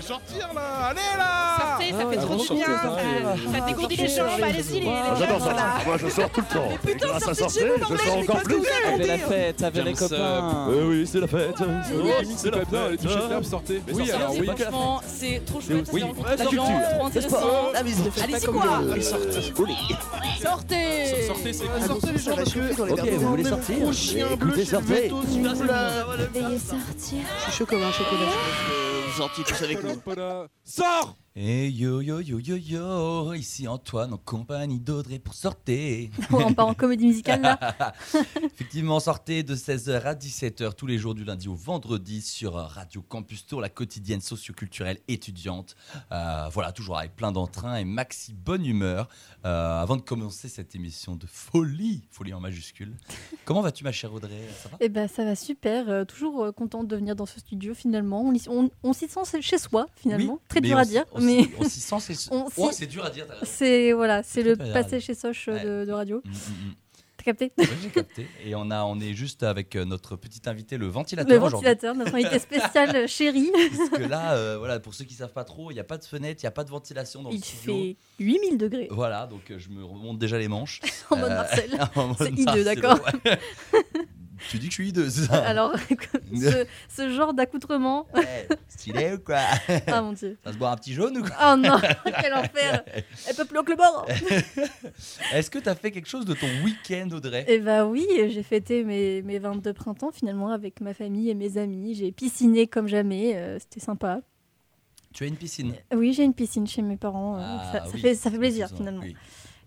fais sortir là Allez là Sortez, ça fait Ah, trop bon, du bien. Ça, dégourdit les jambes. Allez-y, les, les Ah, J'adore ça. là. Moi, je sors tout le temps. putain, Grâce à sortez de sortir, chez vous, je sors mais encore plus. Avec la fête, avec les copains. Oui, oui, c'est la fête. Ah, C'est pas bien, les touchés de table, sortez. Mais Oui, sortez, alors c'est oui. la Franchement, c'est trop chouette. C'est la de la culture. trop intéressant. La Allez-y, quoi Sortez, Sortez c'est Sortez les gens parce que Ok, vous voulez sortir Écoutez, sortez. Veuillez sortir. Je suis chaud comme un chocolat. Nous. Sors Et yo yo yo yo yo, ici Antoine en compagnie d'Audrey pour sortir. On part en comédie musicale là. Effectivement, sortez de 16h à 17h tous les jours du lundi au vendredi sur Radio Campus Tour, la quotidienne socioculturelle étudiante. Euh, voilà, toujours avec plein d'entrain et maxi bonne humeur. Euh, avant de commencer cette émission de folie, folie en majuscule. Comment vas-tu ma chère Audrey? Ça va? Eh ben ça va super. euh, toujours contente de venir dans ce studio finalement. On, y- on, on s'y sent chez soi finalement. Oui, Très dur à dire, on mais on s'y sent, c'est Oh, s'y- c'est dur à dire. c'est voilà, c'est le passé chez Soch euh, Ouais. de, de radio. Mm, mm, mm. T'as capté Oui, j'ai capté. Et on, a, on est juste avec euh, notre petit invité, le ventilateur. Le ventilateur, notre invité spécial euh, chéri. Parce que là, euh, voilà, pour ceux qui savent pas trop, il n'y a pas de fenêtre, il n'y a pas de ventilation dans Il le studio. fait 8000 degrés Voilà, donc euh, je me remonte déjà les manches. en mode Euh, Marcel. mode C'est hideux, d'accord. ouais. Tu dis que je suis hideux, ça Alors, ce, ce genre d'accoutrement. Stylé ou quoi Ah mon dieu. Ça se boire un petit jaune ou quoi Oh non, quel enfer. Elle peut plus que le bord. Est-ce que tu as fait quelque chose de ton week-end, Audrey? Eh bah oui, j'ai fêté mes, mes 22 printemps finalement avec ma famille et mes amis. J'ai pisciné comme jamais, euh, c'était sympa. Tu as une piscine? Oui, j'ai une piscine chez mes parents. euh, Ah, ça, ça oui. fait, ça fait plaisir finalement. oui.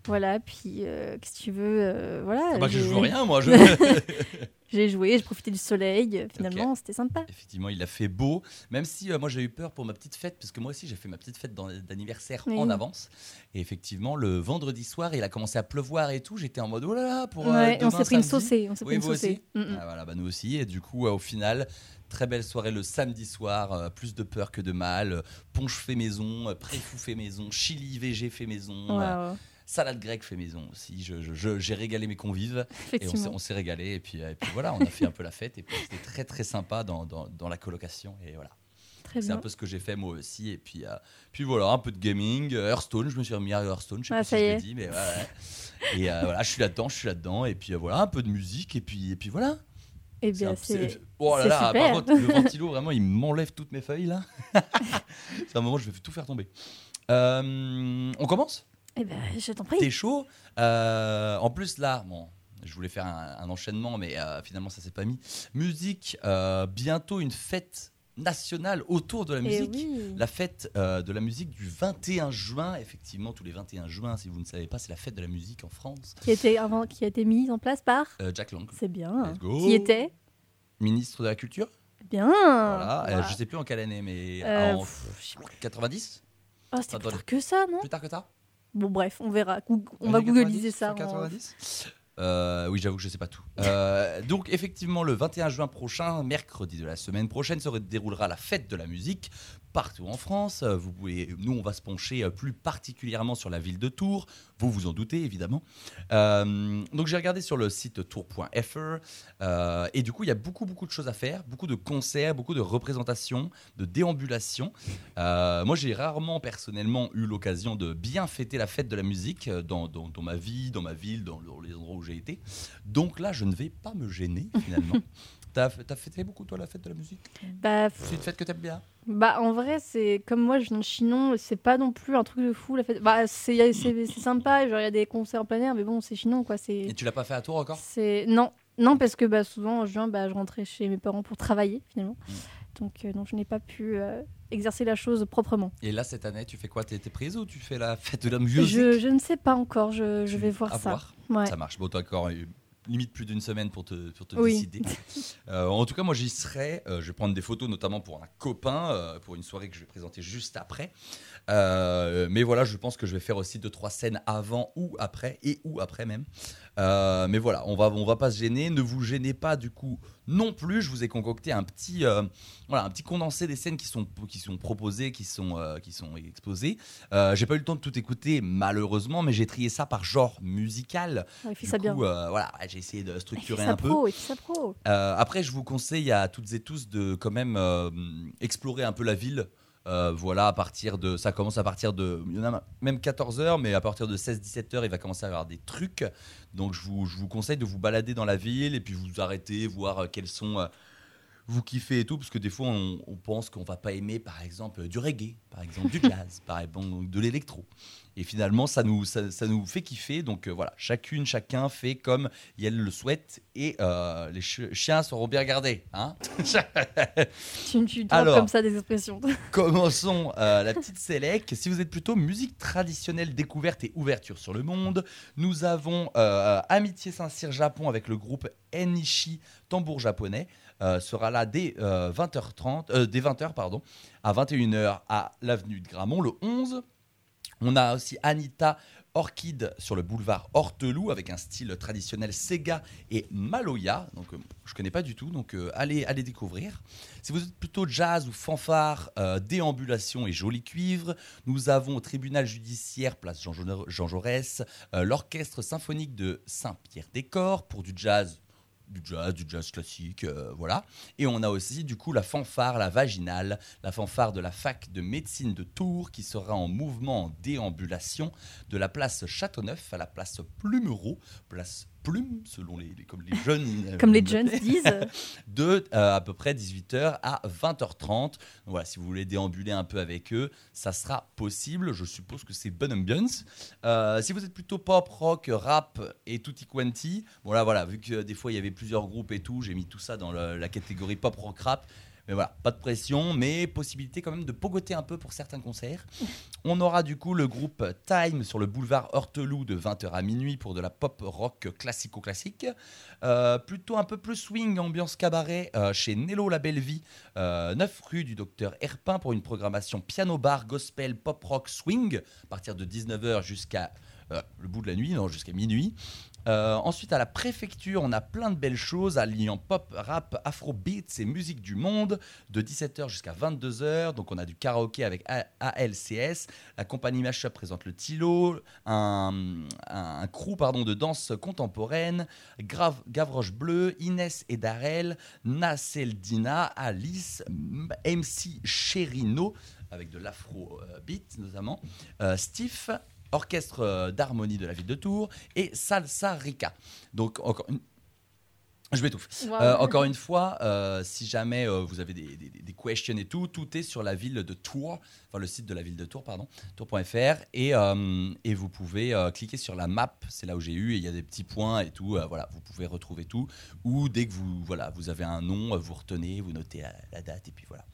Voilà, puis euh, qu'est-ce que tu veux euh, Voilà. Ah bah, je joue rien, moi. Je... J'ai joué, j'ai profité du soleil. euh, Finalement, c'était sympa. Effectivement, il a fait beau, même si euh, moi j'ai eu peur pour ma petite fête, parce que moi aussi j'ai fait ma petite fête d'an- d'anniversaire Oui. en avance. Et effectivement, le vendredi soir, il a commencé à pleuvoir et tout. J'étais en mode oh là là pour euh, on s'est pris une saucée. On s'est Oui, pris une saucée. Mm, mm. Ah, voilà, bah, nous aussi. Et du coup, au final, très belle soirée le samedi soir. euh, plus de peur que de mal. euh, Ponche fait maison, euh, préfou fait maison, chili VG fait maison, salade grecque fait maison aussi. Je- je- je- J'ai régalé mes convives. Et on s'est- régalé. Et puis, euh, et puis voilà, on a fait un peu la fête. Et puis c'était très très sympa dans, dans, dans la colocation. Et voilà. C'est un peu ce que j'ai fait moi aussi. Et puis, euh, puis voilà, un peu de gaming, euh, Hearthstone. Je me suis remis à Hearthstone. Je sais Ah, pas si je l'ai dit, mais ouais, ouais. Et euh, voilà, je suis là-dedans, je suis là-dedans. Et puis euh, voilà, un peu de musique. Et puis, et puis voilà. Eh C'est bien, c'est. Oh là là, par contre, le ventilo, vraiment, il m'enlève toutes mes feuilles là. c'est un moment où je vais tout faire tomber. On commence? Eh ben, je t'en prie. T'es chaud Euh, En plus, là, bon, je voulais faire un, un enchaînement, mais euh, finalement, ça s'est pas mis. Musique, euh, bientôt une fête nationale autour de la Eh musique. oui. La fête de la musique du 21 juin, effectivement, tous les 21 juin, si vous ne savez pas, c'est la fête de la musique en France. Qui a été, avant, qui a été mise en place par. Jack Lang, C'est bien. Let's go. Qui était ministre de la Culture. Bien. Voilà, Voilà. je sais plus en quelle année, mais en pff, je sais pas. 90 Oh, c'était plus tard que ça, non? Plus tard que ça Bon, bref, on verra. Goog- On va googliser 90, ça. fin en- 90 Euh, oui, j'avoue que je sais pas tout. Euh, donc, effectivement, le 21 juin prochain, mercredi de la semaine prochaine, se déroulera la fête de la musique partout en France. Euh, Vous pouvez, nous, on va se pencher euh, plus particulièrement sur la ville de Tours. Vous vous en doutez, évidemment. Euh, donc, j'ai regardé sur le site tour.fr euh, et du coup, il y a beaucoup, beaucoup de choses à faire, beaucoup de concerts, beaucoup de représentations, de déambulations. Euh, moi, j'ai rarement personnellement eu l'occasion de bien fêter la fête de la musique dans, dans- dans ma vie, dans ma ville, dans, dans les endroits où j'ai été. Donc là, je ne vais pas me gêner finalement. T'as as fêté beaucoup, toi, la fête de la musique? Bah, C'est une fête que t'aimes bien? Bah, en vrai, c'est comme moi, je viens de Chinon, c'est pas non plus un truc de fou. La fête. Bah, c'est c'est- c'est sympa, genre il y a des concerts en plein air, mais bon, c'est Chinon, quoi. C'est. Et tu l'as pas fait à Tours encore? C'est non, non parce que bah, souvent en juin, bah, je rentrais chez mes parents pour travailler finalement. Mm. Donc, euh, donc je n'ai pas pu euh, exercer la chose proprement. Et là, cette année, tu fais quoi? T'es prise ou tu fais la fête de la musique? Je, je ne sais pas encore, je, vais voir à ça. voir. Ouais. Ça marche. Bon, t'as encore limite plus d'une semaine pour te, pour te Oui. décider. Euh, en tout cas, moi, j'y serai. Euh, je vais prendre des photos, notamment pour un copain, euh, pour une soirée que je vais présenter juste après. Mais voilà, je pense que je vais faire aussi deux, trois scènes avant ou après, et ou après même. Euh, mais voilà, on va, on va pas se gêner. Ne vous gênez pas, du coup, non plus. Je vous ai concocté un petit, euh, voilà, un petit condensé des scènes qui sont, qui sont proposées, qui sont, euh, qui sont exposées. J'ai pas eu le temps de tout écouter, malheureusement, mais j'ai trié ça par genre musical. Ouais, Du ça coup, bien. voilà, j'ai essayé de structurer un peu. pro, il fait ça pro. Après, je vous conseille à toutes et tous de quand même explorer un peu la ville. Euh, voilà, à partir de, ça commence à partir de, il y en a même 14h, mais à partir de 16-17h, il va commencer à y avoir des trucs. Donc je vous, je vous conseille de vous balader dans la ville et puis vous arrêter, voir euh, quels sont, euh, vous kiffez et tout, parce que des fois on, on pense qu'on va pas aimer, par exemple, du reggae, par exemple, du jazz, par exemple, de l'électro. Et finalement, ça nous, ça, ça nous fait kiffer. Donc euh, voilà, chacune, chacun fait comme elle le souhaite et euh, les chi- chiens seront bien gardés. Hein Tu, tu Alors. comme ça des expressions. Commençons euh, la petite sélec. Si vous êtes plutôt musique traditionnelle, découverte et ouverture sur le monde, nous avons Amitié Saint-Cyr Japon avec le groupe Enishi Tambour japonais. euh, sera là dès euh, 20h30, euh, dès 20h pardon, à 21h à l'avenue de Gramont le 11. On a aussi Anita Orchid sur le boulevard Horteloup avec un style traditionnel Sega et Maloya. Donc euh, je connais pas du tout, donc euh, allez, découvrir. Si vous êtes plutôt jazz ou fanfare, euh, déambulation et joli cuivre, nous avons au tribunal judiciaire, place Jean, Jaurès, l'orchestre symphonique de Saint-Pierre-des-Corps pour du jazz. Du jazz, du jazz classique, euh, voilà. Et on a aussi du coup la fanfare, la vaginale, la fanfare de la fac de médecine de Tours qui sera en mouvement en déambulation de la place Châteauneuf à la place Plumereau, place Plume selon les, les- comme les jeunes euh, Comme les le jeunes disent. de euh, à peu près 18h à 20h30. Donc voilà, si vous voulez déambuler un peu avec eux, ça sera possible. Je suppose que c'est bonne ambiance. Euh, si vous êtes plutôt pop, rock, rap et tutti quanti, voilà, voilà, vu que des fois il y avait plusieurs groupes et tout, j'ai mis tout ça dans le- la catégorie pop, rock, rap. Mais voilà, pas de pression, mais possibilité quand même de pogoter un peu pour certains concerts. On aura du coup le groupe Time sur le boulevard Horteloup de 20h à minuit pour de la pop rock classico-classique. Euh, plutôt un peu plus swing, ambiance cabaret euh, chez Nello La Belle Vie, euh, 9 rue du docteur Herpin pour une programmation piano-bar, gospel, pop rock, swing, à partir de 19h jusqu'à euh, le bout de la nuit, non, jusqu'à minuit. Euh, ensuite, à la préfecture, on a plein de belles choses alliant pop, rap, afrobeats et musique du monde de 17h jusqu'à 22h. Donc, on a du karaoké avec ALCS. La compagnie Mashup présente le Tilo, un, crew pardon, de danse contemporaine, Gavroche Bleu, Inès et Darel, Naseldina, Alice, MC Cherino, avec de l'afro-beat notamment, euh, Steve, orchestre euh, d'harmonie de la ville de Tours, et Salsa Rica. Donc, encore une... Je m'étouffe. Wow. Euh, encore une fois, euh, si jamais euh, vous avez des, des- des questions et tout, tout est sur la ville de Tours, enfin le site de la ville de Tours, pardon, tours.fr, et, et vous pouvez cliquer sur la map, c'est là où j'ai eu, et il y a des petits points et tout, voilà, vous pouvez retrouver tout, ou dès que vous, voilà, vous avez un nom, vous retenez, vous notez la, la date, et puis voilà.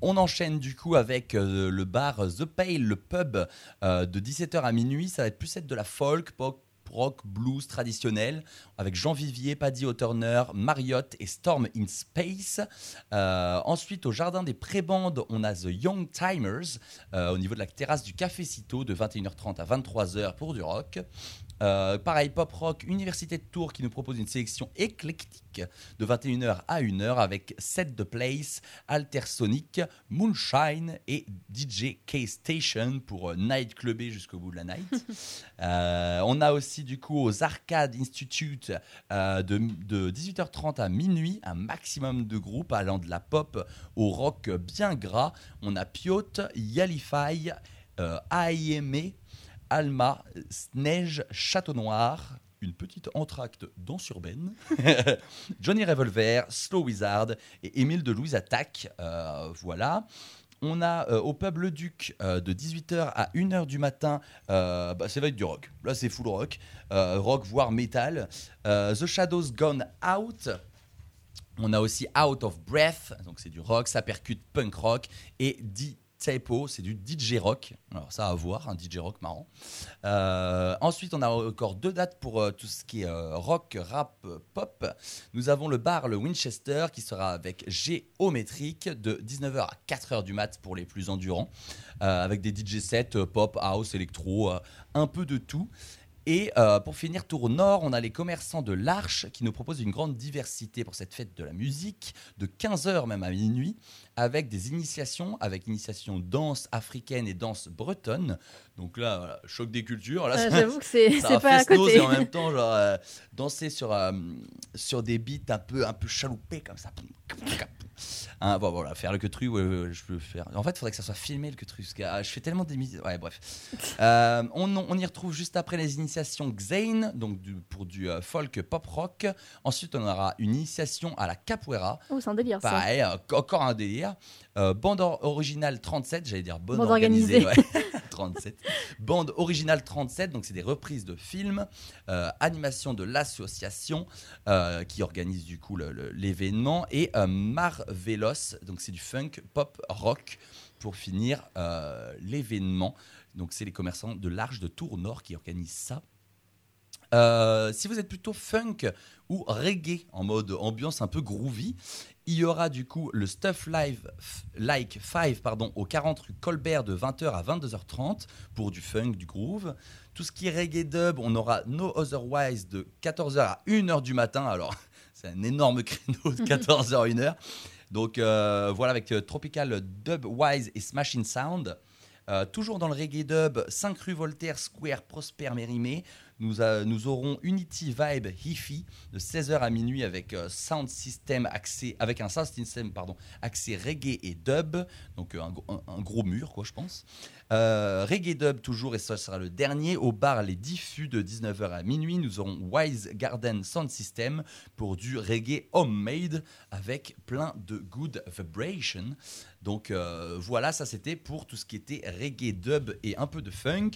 On enchaîne du coup avec le bar The Pale, le pub de 17h à minuit, ça va être plus être de la folk, pop, rock, blues traditionnel, avec Jean Vivier, Paddy O'Turner, Marriott et Storm in Space. Euh, ensuite, au Jardin des Prébandes, on a The Young Timers, euh, au niveau de la terrasse du Café Cito, de 21h30 à 23h pour du rock. Euh, pareil, pop rock, Université de Tours qui nous propose une sélection éclectique de 21h à 1h avec Set the Place, Altersonic, Moonshine et DJ K-Station pour euh, night clubber jusqu'au bout de la night. Euh, on a aussi du coup aux Arcade Institute euh, de, de 18h30 à minuit un maximum de groupes allant de la pop au rock bien gras. On a Piot, Yalify, euh, AIME, Alma, Neige, Château Noir, une petite entracte danse urbaine, Johnny Revolver, Slow Wizard et Émile de Louise Attaque. Euh, voilà. On a euh, au pub Le Duc euh, de 18h à 1h du matin, euh, bah, ça va être du rock. Là, c'est full rock, rock voire métal. The Shadows Gone Out. On a aussi Out of Breath, donc c'est du rock, ça percute punk rock. Et D Typo, c'est du DJ rock. Alors ça à voir, un DJ rock marrant. Euh, ensuite, on a encore deux dates pour euh, tout ce qui est euh, rock, rap, pop. Nous avons le bar le Winchester qui sera avec Géométrique de 19h à 4h du mat pour les plus endurants, avec des DJ sets pop, house, électro, un peu de tout. Et pour finir, tour nord, on a les commerçants de l'Arche qui nous proposent une grande diversité pour cette fête de la musique, de 15h même à minuit, avec des initiations, avec initiation danse africaine et danse bretonne. Donc là, voilà, choc des cultures. Là, ça- J'avoue que c'est ça pas à côté. et en même temps genre euh, danser sur euh, sur des beats un peu un peu chaloupés comme ça Hein, bon, voilà faire le quetru ouais, je peux faire en fait il faudrait que ça soit filmé le quetru parce que ah, je fais tellement d'émissions ouais bref Euh, on, on y retrouve juste après les initiations Xane donc du- pour du euh, folk pop rock ensuite on aura une initiation à la capoeira Oh, c'est un délire ça. Pareil, euh, encore un délire. Euh, bande or- originale 37, j'allais dire bande, Bande organisée. organisée. ouais. 37. Bande originale 37, donc c'est des reprises de films, euh, animation de l'association euh, qui organise du coup l'événement et euh, Marvelos, donc c'est du funk, pop, rock pour finir l'événement. Donc c'est les commerçants de l'Arche de Tours Nord qui organisent ça. Euh, si vous êtes plutôt funk ou reggae en mode ambiance un peu groovy, il y aura du coup le Stuff Live Like 5 pardon, au 40 rue Colbert de 20h à 22h30 pour du funk, du groove. Tout ce qui est reggae dub, on aura No Otherwise de 14h à 1h du matin. Alors, c'est un énorme créneau de 14h à 1h. Donc euh, voilà, avec euh, Tropical Dub Wise et Smashing Sound. Toujours dans le reggae dub, 5 rue Voltaire Square, Prosper Mérimée. Nous, aurons Unity Vibe Hi-Fi de 16h à minuit avec euh, sound system avec un sound system pardon, accès reggae et dub, donc euh, un, gros- mur quoi je pense. Euh, reggae dub toujours et ce sera le dernier au bar Les Diffus de 19h à minuit. Nous aurons Wise Garden Sound System pour du reggae homemade avec plein de good vibration. Donc voilà, ça c'était pour tout ce qui était reggae dub et un peu de funk.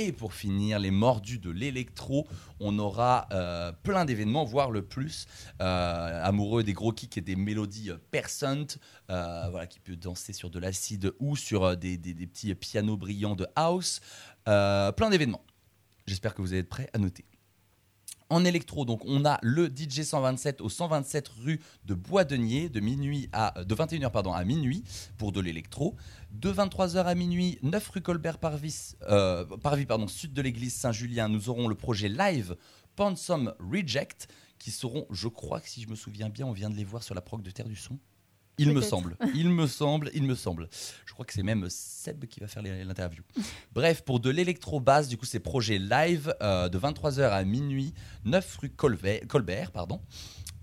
Et pour finir, les mordus de l'électro, on aura euh, plein d'événements, voire le plus. Euh, amoureux des gros kicks et des mélodies euh, percent, euh, voilà, qui peut danser sur de l'acide ou sur des, des- petits pianos brillants de house. Plein d'événements. J'espère que vous être prêts à noter. En électro, donc on a le DJ 127 au 127 rue de Bois-Denier de minuit à de 21h pardon à minuit pour de l'électro. De 23h à minuit, 9 rue Colbert Parvis, euh, Parvis pardon, sud de l'église Saint-Julien, nous aurons le projet live Pansum Reject qui seront, je crois que si je me souviens bien, on vient de les voir sur la prog de Terre du Son. Il me semble, il me semble, il me semble. Je crois que c'est même Seb qui va faire l'interview. Bref, pour de l'électro-basse, du coup, c'est projet live euh, de 23h à minuit, 9 rue Colbert. Pardon.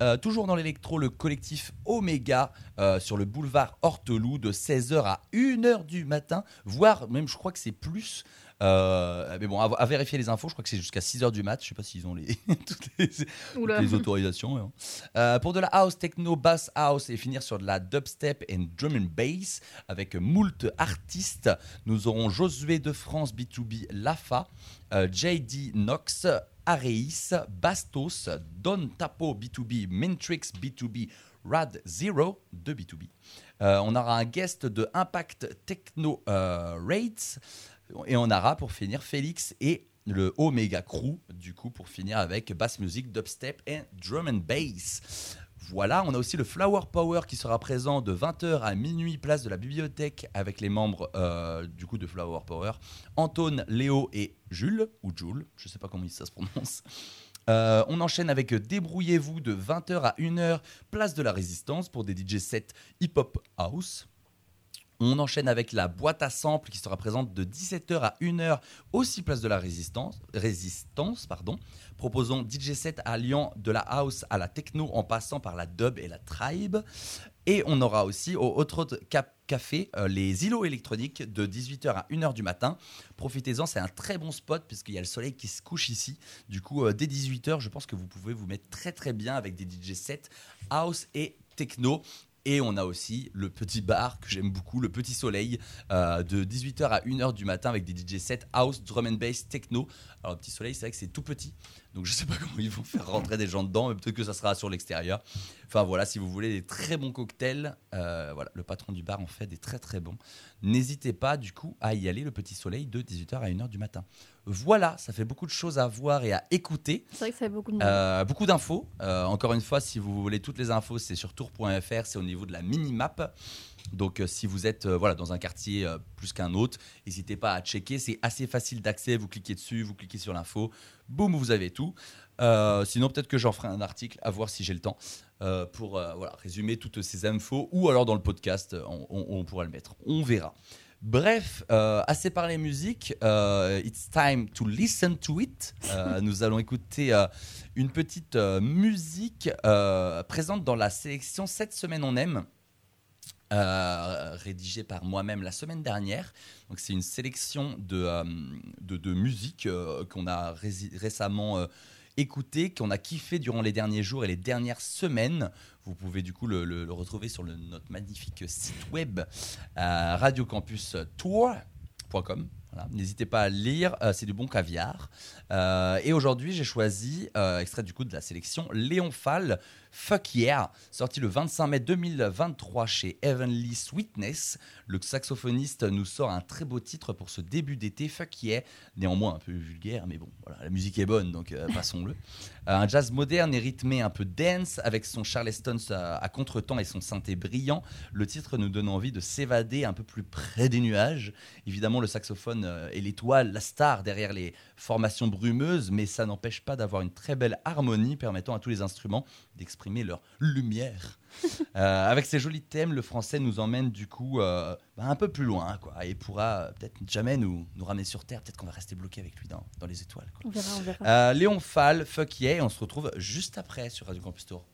Euh, toujours dans l'électro, le collectif Omega euh, sur le boulevard Horteloup de 16h à 1h du matin, voire même je crois que c'est plus. Euh, mais bon, à, à vérifier les infos, je crois que c'est jusqu'à 6h du mat. Je sais pas s'ils ont les, toutes les, Oula. toutes les autorisations. hein. Euh, pour de la house, techno, bass house et finir sur de la dubstep et drum and bass avec moult artistes, nous aurons Josué de France B2B Lafa, euh, JD Knox, Areis, Bastos, Don Tapo B2B, Mintrix B2B, Rad Zero de B2B. Euh, on aura un guest de Impact Techno euh, Rates et on aura pour finir Félix et le Omega Crew, du coup, pour finir avec bass music, dubstep et drum and bass. Voilà, on a aussi le Flower Power qui sera présent de 20h à minuit, place de la bibliothèque, avec les membres euh, du coup de Flower Power, Anton, Léo et Jules, ou Jules, je sais pas comment ça se prononce. Euh, on enchaîne avec Débrouillez-vous de 20h à 1h, place de la Résistance pour des DJ sets hip-hop house. On enchaîne avec la boîte à samples qui sera présente de 17h à 1h, aussi place de la Résistance, résistance pardon, proposant DJ set alliant de la house à la techno en passant par la dub et la tribe. Et on aura aussi au Hot Café euh, les îlots électroniques de 18h à 1h du matin. Profitez-en, c'est un très bon spot puisqu'il y a le soleil qui se couche ici. Du coup, euh, dès 18h, je pense que vous pouvez vous mettre très très bien avec des DJ sets house et techno. Et on a aussi le petit bar que j'aime beaucoup, le petit soleil, euh, de 18h à 1h du matin avec des DJ sets house, drum and bass, techno. Alors, le petit soleil, c'est vrai que c'est tout petit. Donc, je sais pas comment ils vont faire rentrer des gens dedans, mais peut-être que ça sera sur l'extérieur. Enfin, voilà, si vous voulez des très bons cocktails, euh, voilà, le patron du bar en fait des très très bons. N'hésitez pas, du coup, à y aller le petit soleil de 18h à 1h du matin. Voilà, ça fait beaucoup de choses à voir et à écouter. C'est vrai que ça fait beaucoup de monde. Euh, beaucoup d'infos. Euh, encore une fois, si vous voulez toutes les infos, c'est sur tour.fr, c'est au niveau de la mini-map. Donc euh, si vous êtes voilà, dans un quartier plus qu'un autre, n'hésitez pas à checker. C'est assez facile d'accès. Vous cliquez dessus, vous cliquez sur l'info. Boum, vous avez tout. Sinon, peut-être que j'en ferai un article à voir si j'ai le temps pour voilà, résumer toutes ces infos. Ou alors dans le podcast, on, on- on pourra le mettre. On verra. Bref, euh, assez parlé musique. euh, it's time to listen to it. Euh, nous allons écouter euh, une petite musique présente dans la sélection Cette semaine on aime. rédigée par moi-même la semaine dernière. Donc c'est une sélection de, de, de musique qu'on a récemment écoutée, qu'on a kiffé durant les derniers jours et les dernières semaines. Vous pouvez du coup le, retrouver sur notre magnifique site web euh, radiocampustour.com. N'hésitez pas à lire, euh, c'est du bon caviar. Euh, et aujourd'hui, j'ai choisi, euh, extrait du coup de la sélection, Léon Fall, Fuck Yeah, sorti le 25 mai 2023 chez Heavenly Sweetness. Le saxophoniste nous sort un très beau titre pour ce début d'été, Fuck Yeah, néanmoins un peu vulgaire, mais bon, voilà, la musique est bonne, donc euh, passons-le. Euh, un jazz moderne et rythmé un peu dance, avec son Charleston à, à contre-temps et son synthé brillant. Le titre nous donne envie de s'évader un peu plus près des nuages. Évidemment, le saxophone euh, est l'étoile, la star derrière les formations brumeuses, mais ça n'empêche pas d'avoir une très belle harmonie permettant à tous les instruments d'exprimer leur lumière. Euh, avec ces jolis thèmes, le français nous emmène du coup euh, bah, un peu plus loin quoi, et pourra euh, peut-être jamais nous, nous ramener sur Terre. Peut-être qu'on va rester bloqué avec lui dans, dans les étoiles. quoi. On verra, on verra. Euh, Léon Fall, Fuck Yeah, on se retrouve juste après sur Radio Campus Tour.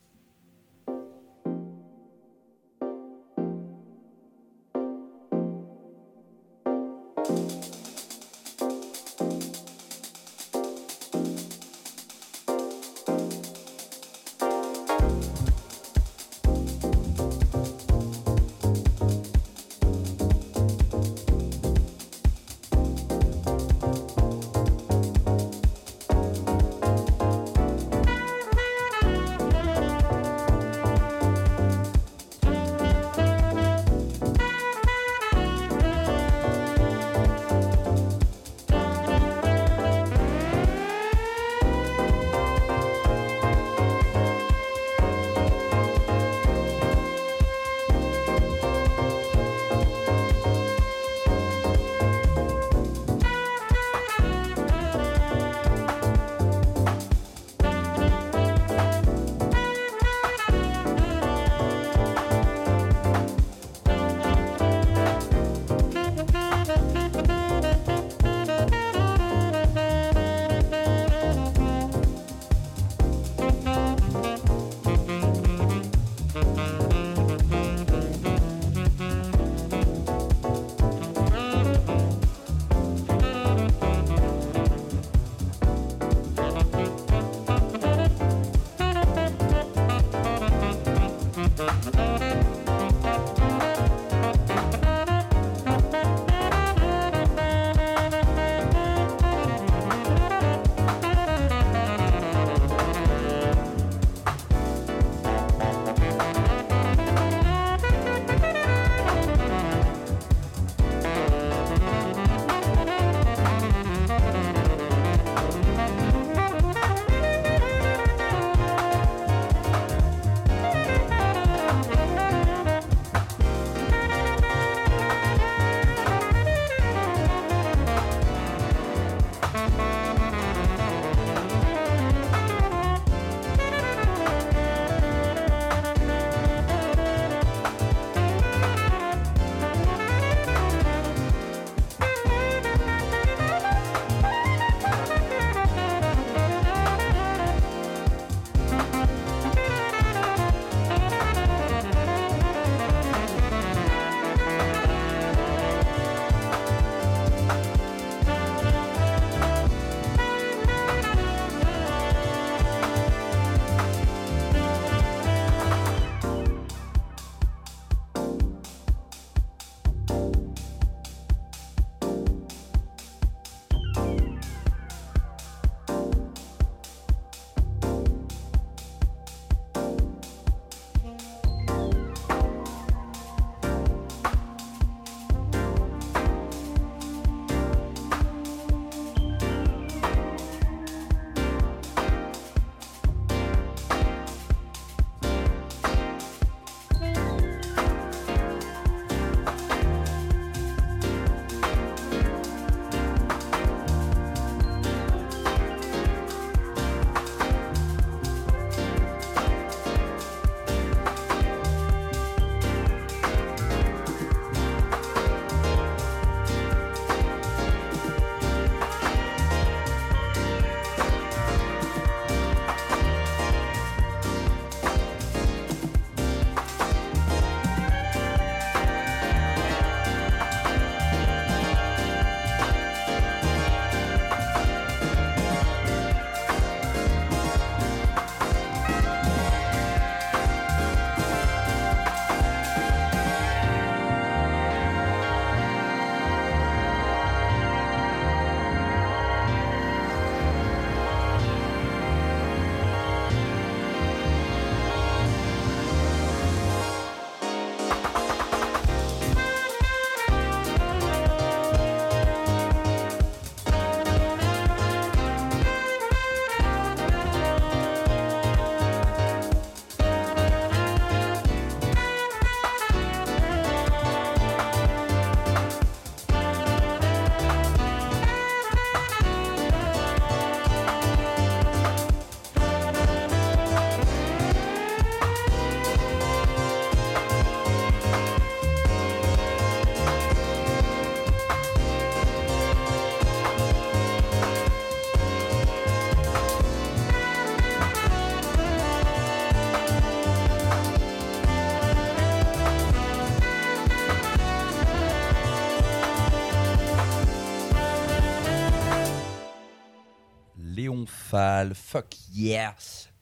Fuck Yeah.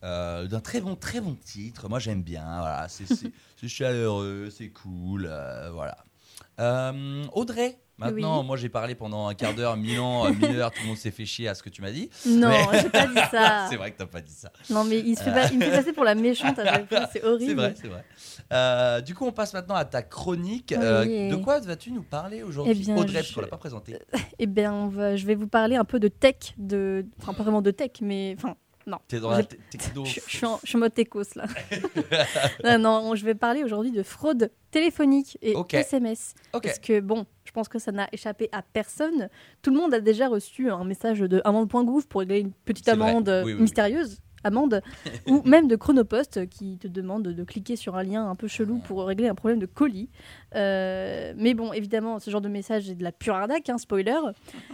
Euh, D'un très bon, très bon titre. Moi, j'aime bien. Voilà, c'est- c'est c'est chaleureux, c'est cool. euh, voilà. Euh, Audrey, maintenant, Oui. moi j'ai parlé pendant un quart d'heure, mille ans, euh, mille heures, tout le monde s'est fait chier à ce que tu m'as dit. Non, Mais- j'ai pas dit ça. c'est vrai que t'as pas dit ça. Non, mais il, se fait pas- il me fait passer pour la méchante à chaque fois, c'est horrible. C'est vrai, c'est vrai. Euh, du coup, on passe maintenant à ta chronique. Euh, de quoi vas-tu nous parler aujourd'hui, Eh Audrey, je- qu'on l'a pas présenté. Eh bien, on va- je vais vous parler un peu de tech, de, enfin pas vraiment de tech, mais enfin non. T'es dans la techno. Je, je suis en, je suis en mode techos là. non, non, je vais parler aujourd'hui de fraude téléphonique et. SMS. Ok. Parce que bon, je pense que ça n'a échappé à personne. Tout le monde a déjà reçu un message de amende.gouv pour régler une petite amende Oui, oui, oui. mystérieuse. Amende, ou même de Chronopost qui te demande de cliquer sur un lien un peu chelou pour régler un problème de colis. Euh, mais bon, évidemment, ce genre de message est de la pure arnaque, hein, spoiler.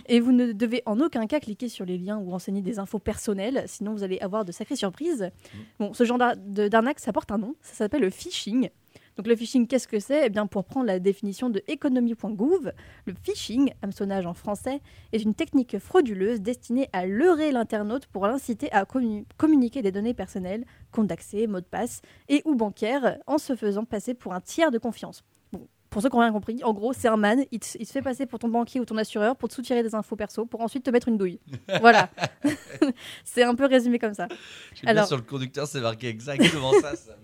Et vous ne devez en aucun cas cliquer sur les liens ou renseigner des infos personnelles, sinon vous allez avoir de sacrées surprises. Bon, ce genre d'arnaque, ça porte un nom, ça s'appelle le phishing. Donc le phishing, qu'est-ce que c'est? Eh bien, pour prendre la définition de economie.gouv, le phishing, hameçonnage en français, est une technique frauduleuse destinée à leurrer l'internaute pour l'inciter à commu- communiquer des données personnelles, compte d'accès, mot de passe et ou bancaire, en se faisant passer pour un tiers de confiance. Bon, pour ceux qui n'ont rien compris, en gros, c'est un man, il, se fait passer pour ton banquier ou ton assureur pour te soutirer des infos perso, pour ensuite te mettre une douille. voilà. c'est un peu résumé comme ça. Bien Alors- sur le conducteur, c'est marqué exactement ça. ça.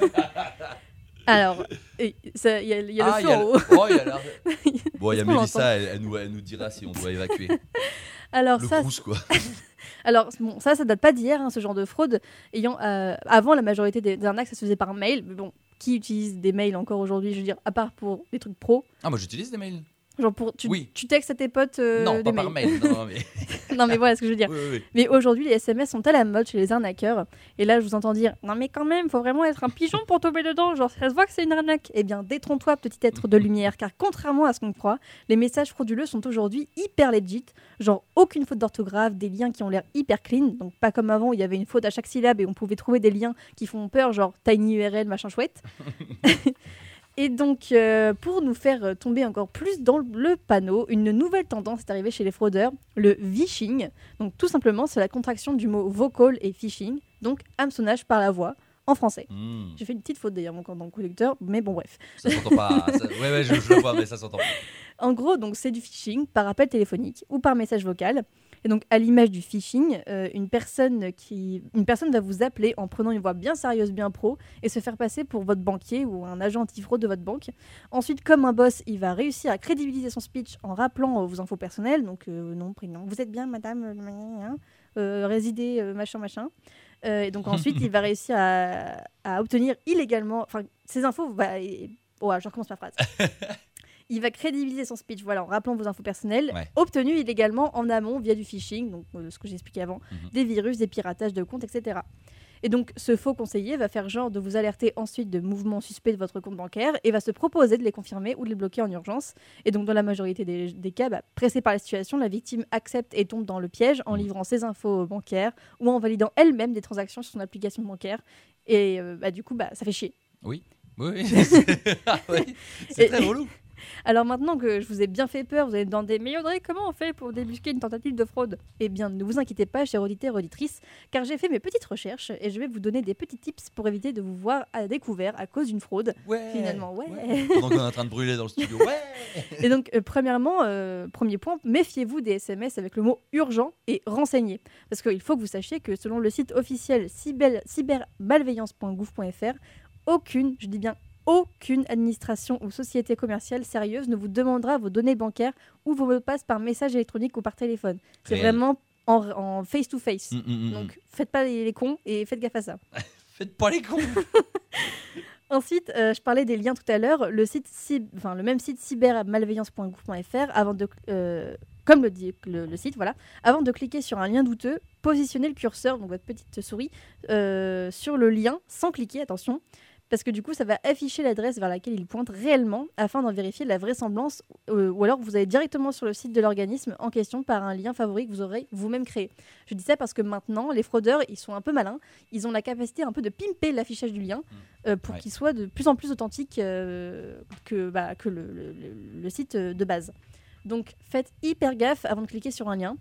Alors, il y a, y a Ah, le. Oh, il y a l'air. Bon, il y a Mélissa, elle, elle nous, elle nous dira si on doit évacuer. Alors le ça, quoi. Alors, bon, ça, ça date pas d'hier, hein, ce genre de fraude. Ayant, euh, avant, la majorité des, des arnaques, ça se faisait par mail. Mais bon, qui utilise des mails encore aujourd'hui Je veux dire, à part pour des trucs pro? Ah, moi j'utilise des mails. Genre, pour, tu, Oui. tu textes à tes potes euh, non, pas par mail. Non, mais... non, mais voilà ce que je veux dire. oui, oui, oui. Mais aujourd'hui, les SMS sont à la mode chez les arnaqueurs. Et là, je vous entends dire Non, mais quand même, faut vraiment être un pigeon pour tomber dedans. Genre, ça se voit que c'est une arnaque. Eh bien, détrompe-toi, petit être de lumière. Car contrairement à ce qu'on croit, les messages frauduleux sont aujourd'hui hyper legit. Genre, aucune faute d'orthographe, des liens qui ont l'air hyper clean. Donc, pas comme avant où il y avait une faute à chaque syllabe et on pouvait trouver des liens qui font peur, genre tiny URL, machin chouette. Et donc, euh, pour nous faire tomber encore plus dans le panneau, une nouvelle tendance est arrivée chez les fraudeurs, le vishing. Donc, tout simplement, c'est la contraction du mot vocal et phishing, donc hameçonnage par la voix en français. Hmm, J'ai fait une petite faute d'ailleurs, mon dans le conducteur, mais bon, bref. ça s'entend pas. ça- Ouais, ouais, je, je le vois, mais ça s'entend pas. En gros, donc c'est du phishing par appel téléphonique ou par message vocal. Et donc, à l'image du phishing, euh, une, personne qui, une personne va vous appeler en prenant une voix bien sérieuse, bien pro, et se faire passer pour votre banquier ou un agent antifraude de votre banque. Ensuite, comme un boss, il va réussir à crédibiliser son speech en rappelant euh, vos infos personnelles, donc euh, nom, prénom. Vous êtes bien, madame, euh, hein, résidez, machin, machin. Et donc ensuite, il va réussir à, à obtenir illégalement, enfin, ces infos, bah, oh, je recommence ma phrase. Il va crédibiliser son speech voilà, en rappelant vos infos personnelles, Ouais. obtenues illégalement en amont via du phishing, donc euh, ce que j'ai expliqué avant, Mhm. des virus, des piratages de comptes, etc. Et donc, ce faux conseiller va faire genre de vous alerter ensuite de mouvements suspects de votre compte bancaire et va se proposer de les confirmer ou de les bloquer en urgence. Et donc, dans la majorité des, des cas, bah, pressée par la situation, la victime accepte et tombe dans le piège en Mhm. livrant ses infos bancaires ou en validant elle-même des transactions sur son application bancaire. Et euh, bah, du coup, bah, ça fait chier. Oui, oui. c'est- Ah oui, c'est très relou. Alors maintenant que je vous ai bien fait peur, vous allez me demander Mais Audrey, comment on fait pour débusquer une tentative de fraude? Eh bien, ne vous inquiétez pas, chers auditeurs et auditrices, car j'ai fait mes petites recherches et je vais vous donner des petits tips pour éviter de vous voir à découvert à cause d'une fraude. Ouais. Finalement, ouais. Pendant qu'on est en train de brûler dans le studio. Ouais. Et donc, euh, premièrement, euh, premier point, méfiez-vous des SMS avec le mot urgent et renseigné. Parce qu'il faut que vous sachiez que selon le site officiel cyber- cybermalveillance.gouv.fr, aucune, je dis bien aucune administration ou société commerciale sérieuse ne vous demandera vos données bancaires ou vos mots de passe par message électronique ou par téléphone. C'est vraiment en, face-to-face. Mm, mm, mm, mm. Donc, faites pas les, les cons et faites gaffe à ça. Faites pas les cons. Ensuite, euh, je parlais des liens tout à l'heure. Le, site enfin, le même site cybermalveillance.gouv.fr, avant de, euh, comme le dit le, le site, voilà, avant de cliquer sur un lien douteux, positionnez le curseur, donc votre petite souris, euh, sur le lien sans cliquer, attention. Parce que du coup, ça va afficher l'adresse vers laquelle il pointe réellement afin d'en vérifier la vraisemblance, euh, ou alors vous allez directement sur le site de l'organisme en question par un lien favori que vous aurez vous-même créé. Je dis ça parce que maintenant, les fraudeurs, ils sont un peu malins, ils ont la capacité un peu de pimper l'affichage du lien euh, pour Ouais. qu'il soit de plus en plus authentique euh, que, bah, que le, le- site de base. Donc faites hyper gaffe avant de cliquer sur un lien.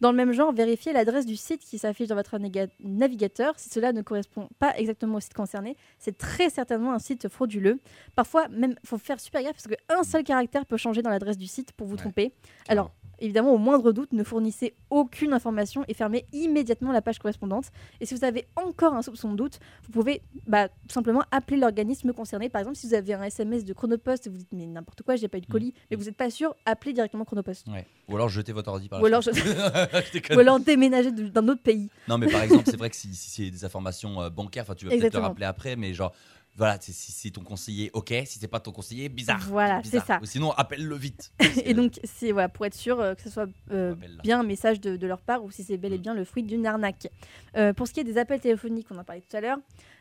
Dans le même genre, vérifiez l'adresse du site qui s'affiche dans votre navigateur. Si cela ne correspond pas exactement au site concerné, c'est très certainement un site frauduleux. Parfois, même, il faut faire super gaffe parce qu'un seul caractère peut changer dans l'adresse du site pour vous Ouais. tromper. Alors, évidemment, au moindre doute, ne fournissez aucune information et fermez immédiatement la page correspondante. Et si vous avez encore un soupçon de doute, vous pouvez bah, tout simplement appeler l'organisme concerné. Par exemple, si vous avez un SMS de Chronopost et vous dites mais n'importe quoi, j'ai pas eu de colis, mais vous n'êtes pas sûr, appelez directement Chronopost. Ouais. Ou alors jetez votre ordi par Ou alors. Je. Ou alors déménager d'un autre pays. Non, mais par exemple, c'est vrai que si, si c'est des informations euh, bancaires, enfin, tu vas peut-être rappeler après, mais genre, voilà, si c'est ton conseiller, ok. Si c'est pas ton conseiller, bizarre. Voilà, c'est ça. Ou sinon, appelle-le vite. Et donc, c'est voilà, pour être sûr euh, que ce soit euh, bien un message de, de leur part ou si c'est bel et Mm. bien le fruit d'une arnaque. Euh, pour ce qui est des appels téléphoniques, on en parlait tout à l'heure,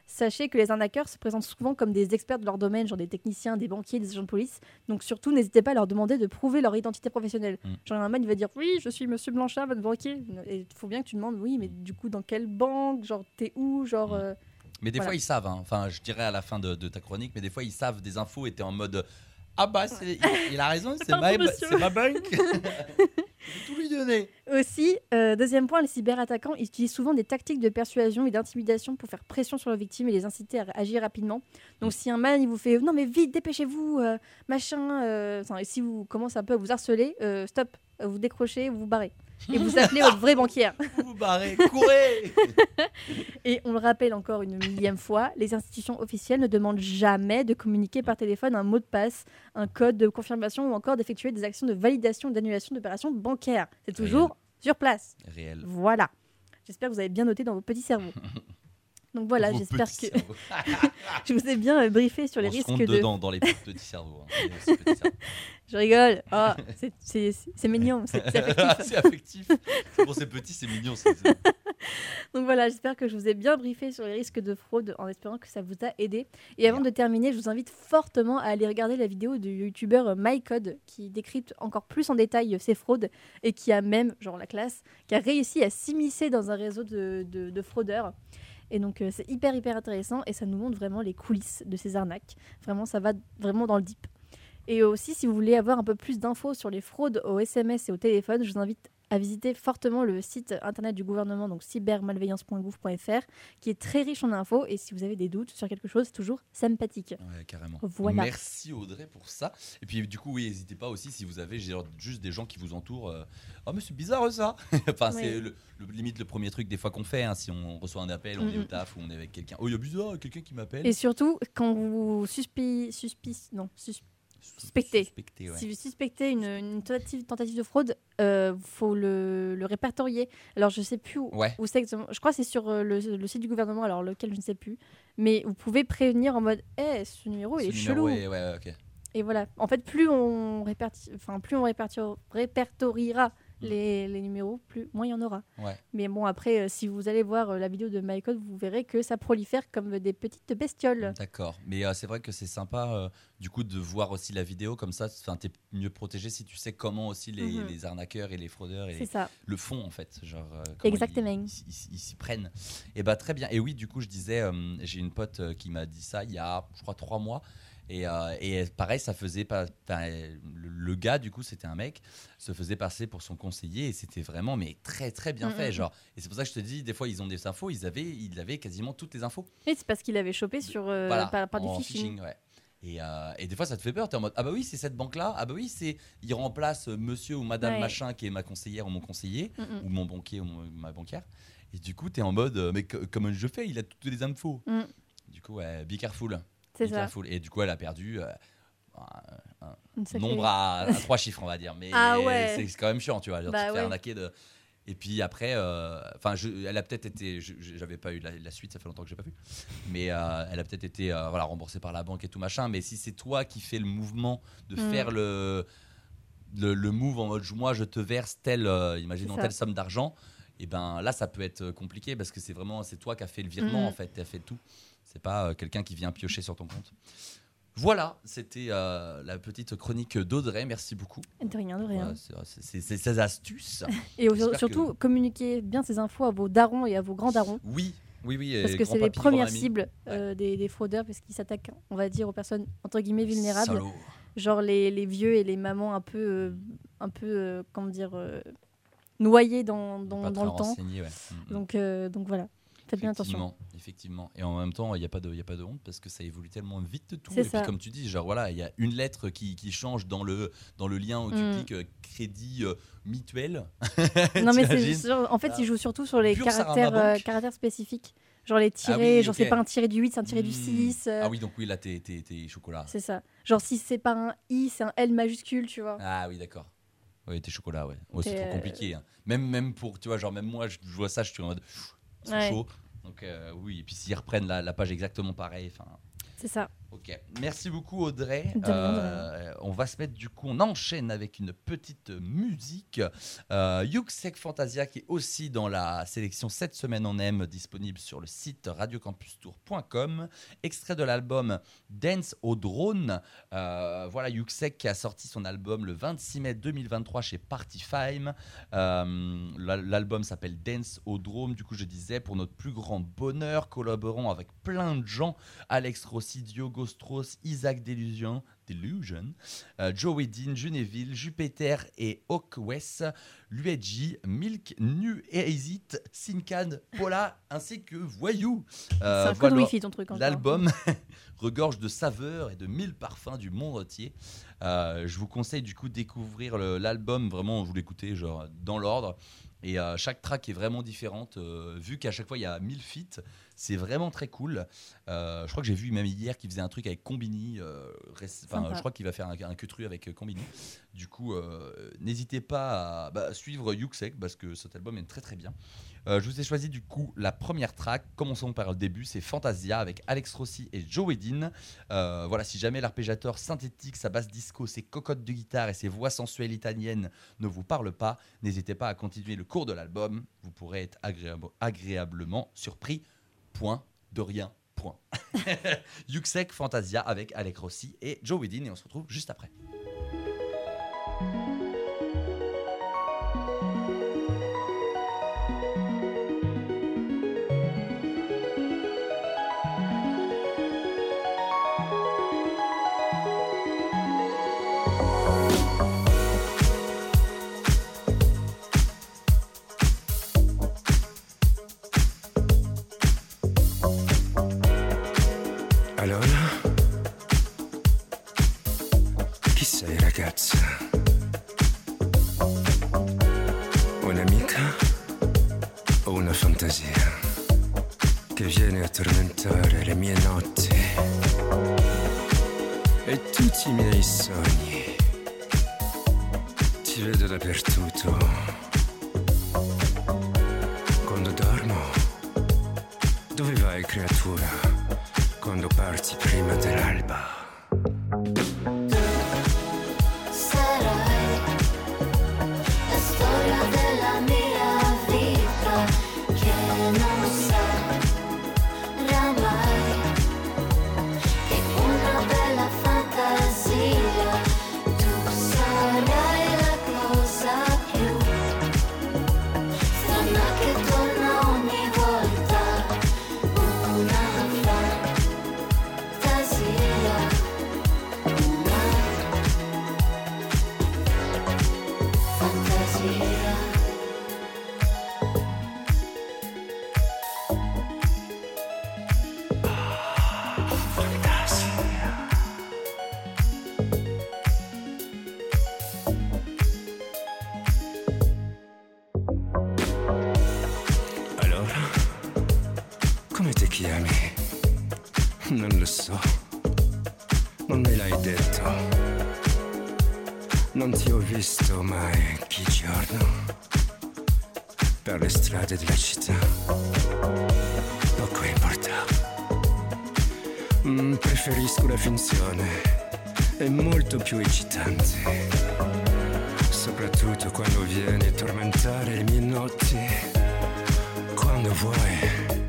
sachez que les arnaqueurs se présentent souvent comme des experts de leur domaine, genre des techniciens, des banquiers, des agents de police. Donc surtout, n'hésitez pas à leur demander de prouver leur identité professionnelle. Mm. Genre un mec il va dire oui, je suis Monsieur Blanchard, votre banquier. Et il faut bien que tu demandes oui, mais du coup dans quelle banque, genre t'es où, genre. Mm. euh, Mais des Voilà. fois, ils savent. hein. Enfin, je dirais à la fin de, de ta chronique, mais des fois, ils savent des infos et t'es en mode. Ah bah, il, il a raison, c'est ma, ma banque. je tout lui donner. Aussi, euh, deuxième point, les cyberattaquants ils utilisent souvent des tactiques de persuasion et d'intimidation pour faire pression sur la victime et les inciter à agir rapidement. Donc si un man il vous fait non mais vite dépêchez-vous euh, machin, euh, si vous commencez un peu à vous harceler, euh, stop, vous décrochez, vous vous barrez et vous appelez votre vraie banquière. Vous vous barrez, courez Et on le rappelle encore une millième fois, les institutions officielles ne demandent jamais de communiquer par téléphone un mot de passe, un code de confirmation ou encore d'effectuer des actions de validation ou d'annulation d'opérations bancaires. C'est toujours sur place. Réel. Voilà. J'espère que vous avez bien noté dans vos petits cerveaux. Donc voilà, j'espère petits que je vous ai bien euh, briefé sur les On risques de. dedans dans les petits cerveaux. hein. Aussi petits cerveaux. Je rigole. Oh, c'est- mignon, c'est affectif. c'est affectif. Bon, c'est mignon. Donc voilà, j'espère que je vous ai bien briefé sur les risques de fraude en espérant que ça vous a aidé. Et avant de terminer, je vous invite fortement à aller regarder la vidéo du youtubeur MyCode qui décrypte encore plus en détail ces fraudes et qui a même, genre la classe, qui a réussi à s'immiscer dans un réseau de, de- de fraudeurs. Et donc euh, c'est hyper hyper intéressant et ça nous montre vraiment les coulisses de ces arnaques. Vraiment, ça va vraiment dans le deep. Et aussi, si vous voulez avoir un peu plus d'infos sur les fraudes au SMS et au téléphone, je vous invite à visiter fortement le site internet du gouvernement, donc cybermalveillance.gouv.fr, qui est très riche en infos. Et si vous avez des doutes sur quelque chose, c'est toujours sympathique. Ouais, carrément. Voilà. Merci Audrey pour ça. Et puis du coup, oui, n'hésitez pas aussi si vous avez juste des gens qui vous entourent. euh, Oh mais c'est bizarre ça. enfin, c'est Oui. le, le- limite le premier truc des fois qu'on fait. hein, si on reçoit un appel, on est au Mhm. taf ou on est avec quelqu'un. Oh, il y a bizarre, quelqu'un qui m'appelle. Et surtout, quand vous suspi... suspi... non, suspectez. Suspecté, ouais. Si vous suspectez une, une tentative, tentative de fraude, il faut le, le répertorier. Alors, je sais plus où, Ouais. où c'est exactement. Je crois que c'est sur euh, le, le site du gouvernement, alors lequel je ne sais plus. Mais vous pouvez prévenir en mode Eh, ce numéro, il est chelou. numéro est- ouais, ouais, ok. Et voilà. En fait, plus on, réperti... enfin, plus on répertoriera. Les, les numéros, plus moins il y en aura. Ouais. Mais bon, après, euh, si vous allez voir euh, la vidéo de MyCode, vous verrez que ça prolifère comme des petites bestioles. D'accord. Mais euh, c'est vrai que c'est sympa du coup de voir aussi la vidéo comme ça. Enfin, t'es mieux protégé si tu sais comment aussi les, Mhm. les arnaqueurs et les fraudeurs et ça. le fond en fait genre Exactement. ils- s'y prennent et bah très bien et oui du coup je disais j'ai une pote qui m'a dit ça il y a je crois trois mois et, euh, et pareil ça faisait pas le, gars du coup c'était un mec se faisait passer pour son conseiller et c'était vraiment mais très très bien Mhm. fait genre et c'est pour ça que je te dis des fois ils ont des infos ils avaient ils avaient quasiment toutes les infos Et c'est parce qu'il avait chopé sur, euh, voilà, par, par du phishing. ouais. Et, euh, et des fois, ça te fait peur. Tu es en mode Ah, bah oui, c'est cette banque-là. Ah, bah oui, c'est il remplace euh, monsieur ou madame Ouais. machin qui est ma conseillère ou mon conseiller, Mm, mm. ou mon banquier ou mon- ma banquière. Et du coup, tu es en mode euh, Mais co- comment je fais? Il a toutes les infos. Mm. Du coup, ouais, be careful. C'est ça. Et du coup, elle a perdu euh, un, nombre à, à trois chiffres, on va dire. Mais Ah ouais. c'est quand même chiant, tu vois. Genre, Bah tu te fais ouais. arnaquer de. Et puis après, euh, enfin, elle a peut-être été, j'avais pas eu la, la suite, ça fait longtemps que j'ai pas vu, mais euh, elle a peut-être été, euh, voilà, remboursée par la banque et tout machin. Mais si c'est toi qui fais le mouvement de Mm. faire le, le le move en mode, moi, je te verse telle, imaginons telle somme d'argent, et ben là ça peut être compliqué parce que c'est vraiment c'est toi qui as fait le virement Mhm. en fait, tu as fait tout. C'est pas euh, quelqu'un qui vient piocher sur ton compte. Voilà, c'était euh, la petite chronique d'Audrey. Merci beaucoup. De rien, de rien. Voilà, c'est- ces astuces. Et surtout, communiquez bien ces infos à vos darons et à vos grands-darons. Oui, oui, oui. Parce que c'est les premières cibles euh, des, des fraudeurs, parce qu'ils s'attaquent, on va dire, aux personnes entre guillemets vulnérables, Salaud. genre les, les vieux et les mamans un peu, euh, un peu, euh, comment dire, euh, noyés dans, dans, le temps. ouais. Mm, mm. Donc, euh, donc voilà, faites bien attention. Effectivement, effectivement. Et en même temps, il n'y a, pas de- y a pas de honte parce que ça évolue tellement vite tout. Et puis, comme tu dis, genre voilà, il y a une lettre qui, qui change dans le, dans le lien où tu Mm. cliques euh, crédit euh, mutuel. Non mais c'est en fait, Ah. ils jouent surtout sur les Pure caractères, euh, caractères spécifiques. Genre les Ah tirés, oui, genre c'est pas un tiré du 8, c'est un tiré du Mm. 6. euh, Ah oui, donc oui, là, t'es chocolat. C'est ça. Genre si c'est pas un I, c'est un L majuscule, tu vois. Ah oui, d'accord. Oui, t'es chocolat, ouais. Ouais, c'est trop euh, compliqué. hein. Même, même pour, tu vois, genre, même moi, je, je vois ça, je suis en mode, sont Ouais. chauds. Donc, euh, oui, et puis s'ils reprennent la, la page exactement pareil, enfin. C'est ça. Ok, merci beaucoup Audrey. Euh, on va se mettre du coup, on enchaîne avec une petite musique. Euh, Yuxek Fantasia qui est aussi dans la sélection cette semaine en M disponible sur le site radiocampustour.com. Extrait de l'album Dance au drone. Euh, voilà Yuxek qui a sorti son album le 26 mai 2023 chez Party Fime. Euh, l'al- L'album s'appelle Dance au drone. Du coup, je disais, pour notre plus grand bonheur, collaborant avec plein de gens Alex Rossi, Diogo Strauss, Isaac Delusion, Delusion euh, Joey Dean, Genéville, Jupiter et Hawk West, Luigi, Milk, Nu et Exit, Sincan, Paula ainsi que Voyou. Euh, c'est voilà. ton truc. L'album regorge de saveurs et de mille parfums du monde entier. Euh, je vous conseille du coup de découvrir l'album, vraiment vous l'écoutez genre dans l'ordre. Et euh, chaque track est vraiment différente. vu qu'à chaque fois il y a 1000 feats, c'est vraiment très cool. Euh, je crois que j'ai vu même hier qu'il faisait un truc avec Combini. euh, je crois qu'il va faire un, un queutru avec euh, Combini. Du coup, n'hésitez pas à bah, suivre Yuxek parce que cet album est très très bien. Je vous ai choisi du coup la première track. Commençons par le début, c'est Fantasia avec Alex Rossi et Joe. Euh, voilà, si jamais l'arpégiateur synthétique, sa basse disco, ses cocottes de guitare et ses voix sensuelles italiennes ne vous parlent pas, n'hésitez pas à continuer le cours de l'album. Vous pourrez être agréable- agréablement surpris. Point de rien. Point. Yuxek Fantasia avec Alex Rossi et Joe Dean et on se retrouve juste après. Non me l'hai detto. Non ti ho visto mai giorno le strade della città. Poco importa. Mm, preferisco la finzione. È molto più eccitante. soprattutto quando vieni a tormentare i miei notti. Quando vuoi.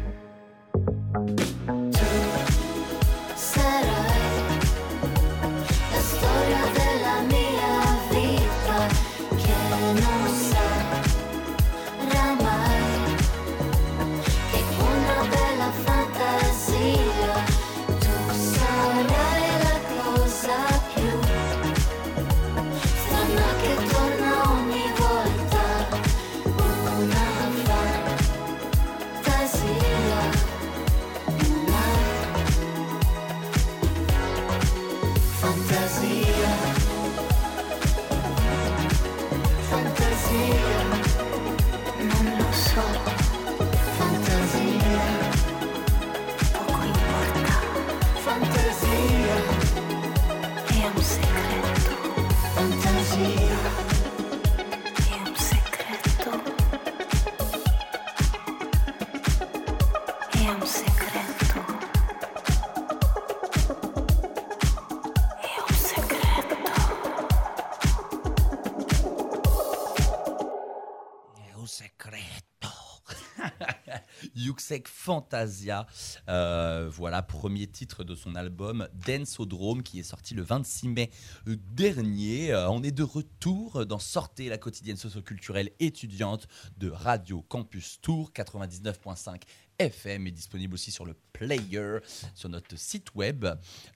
Yuxek Fantasia, Euh, voilà, premier titre de son album Densodrome qui est sorti le 26 mai dernier. Euh, on est de retour dans Sortez, la quotidienne socioculturelle étudiante de Radio Campus Tour 99.5 FM est disponible aussi sur le player, sur notre site web.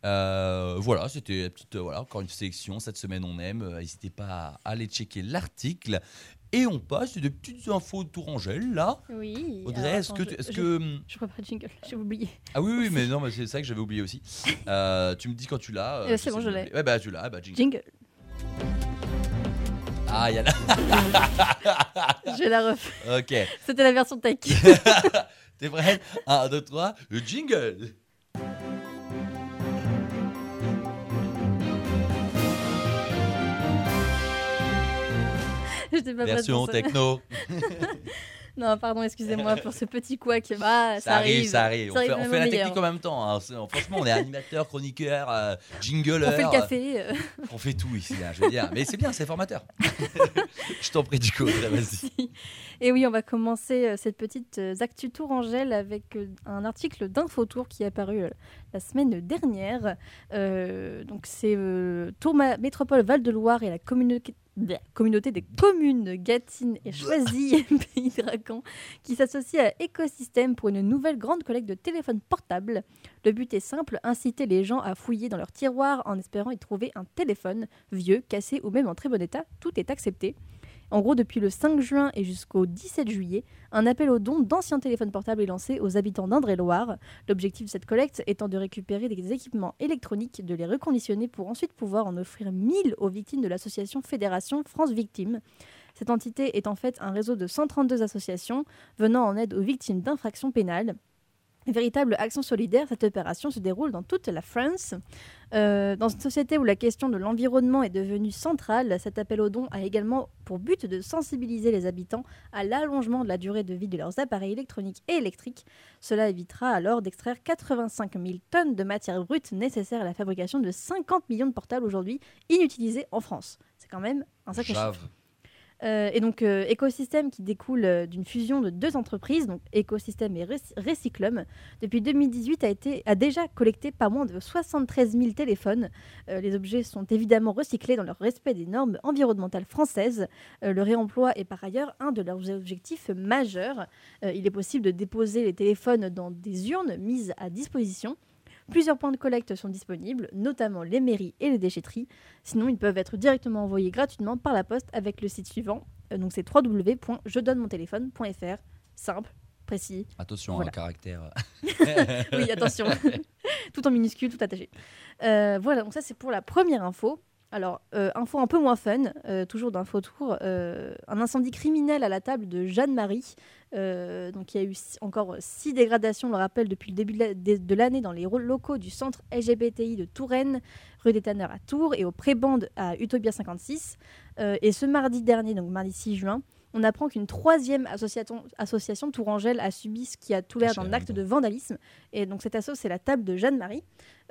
Euh, voilà, c'était la petite, euh, voilà, encore une sélection. Cette semaine, on aime. Euh, N'hésitez pas à aller checker l'article. Et on passe des petites infos de Tourangelle, là. Oui. Audrey, est-ce que, tu- je- que... Je reprends le jingle, j'ai oublié. Ah oui, oui, mais non, mais c'est ça que j'avais oublié aussi. Euh, tu me dis quand tu l'as. Euh, c'est bon, je l'ai. Ouais, bah tu l'as, bah jingle. Jingle. Ah, il y a. Je la refais. Ok. C'était la version tech. T'es prête 1, 2, 3, le jingle. Version techno. Non, pardon, excusez-moi pour ce petit couac. Ah, ça, Ça arrive, ça arrive. On fait, on fait la meilleur. technique en même temps. hein. Franchement, on est animateur, chroniqueur, euh, jingler. On fait le café. euh, On fait tout ici, hein, je veux dire. Mais c'est bien, c'est formateur. je t'en prie, du coup, vas-y. Et oui, on va commencer euh, cette petite euh, actu Tourangelle avec euh, un article d'Infotour qui est apparu la semaine dernière. Euh, donc c'est Tour Métropole Val-de-Loire et la communauté Communauté des communes Gâtine et Choisy Pays Dracan qui s'associent à Écosystème pour une nouvelle grande collecte de téléphones portables. Le but est simple, inciter les gens à fouiller dans leurs tiroirs en espérant y trouver un téléphone vieux, cassé ou même en très bon état. Tout est accepté. En gros, depuis le 5 juin et jusqu'au 17 juillet, un appel aux dons d'anciens téléphones portables est lancé aux habitants d'Indre-et-Loire. L'objectif de cette collecte étant de récupérer des équipements électroniques, de les reconditionner pour ensuite pouvoir en offrir 1000 aux victimes de l'association Fédération France Victimes. Cette entité est en fait un réseau de 132 associations venant en aide aux victimes d'infractions pénales. Véritable action solidaire, cette opération se déroule dans toute la France. Euh, dans une société où la question de l'environnement est devenue centrale, cet appel aux dons a également pour but de sensibiliser les habitants à l'allongement de la durée de vie de leurs appareils électroniques et électriques. Cela évitera alors d'extraire 85 000 tonnes de matière brute nécessaires à la fabrication de 50 millions de portables aujourd'hui inutilisés en France. C'est quand même un sacré chiffre. Euh, et donc, euh, écosystème qui découle euh, d'une fusion de deux entreprises, donc Écosystème et Rec- Recyclum, depuis 2018 a, été, a déjà collecté pas moins de 73 000 téléphones. Les objets sont évidemment recyclés dans le respect des normes environnementales françaises. Le réemploi est par ailleurs un de leurs objectifs majeurs. Il est possible de déposer les téléphones dans des urnes mises à disposition. Plusieurs points de collecte sont disponibles, notamment les mairies et les déchetteries. Sinon, ils peuvent être directement envoyés gratuitement par la poste avec le site suivant. Euh, donc c'est www.jedonnemontéléphone.fr. Simple, précis. Attention, Voilà. un caractère. Oui, attention. tout en minuscule, tout attaché. Euh, voilà, donc ça c'est pour la première info. Alors, euh, info un peu moins fun, euh, toujours d'info tour. euh, un incendie criminel à la table de Jeanne-Marie. Donc, il y a eu encore six dégradations, on le rappelle, depuis le début de la- de de l'année dans les locaux du centre LGBTI de Touraine, rue des Tanneurs à Tours et au Prébande à Utopia 56. Euh, et ce mardi dernier, donc mardi 6 juin, on apprend qu'une troisième association, association tourangelle a subi ce qui a tout l'air d'un acte de vandalisme. Et donc cette asso, c'est la table de Jeanne-Marie.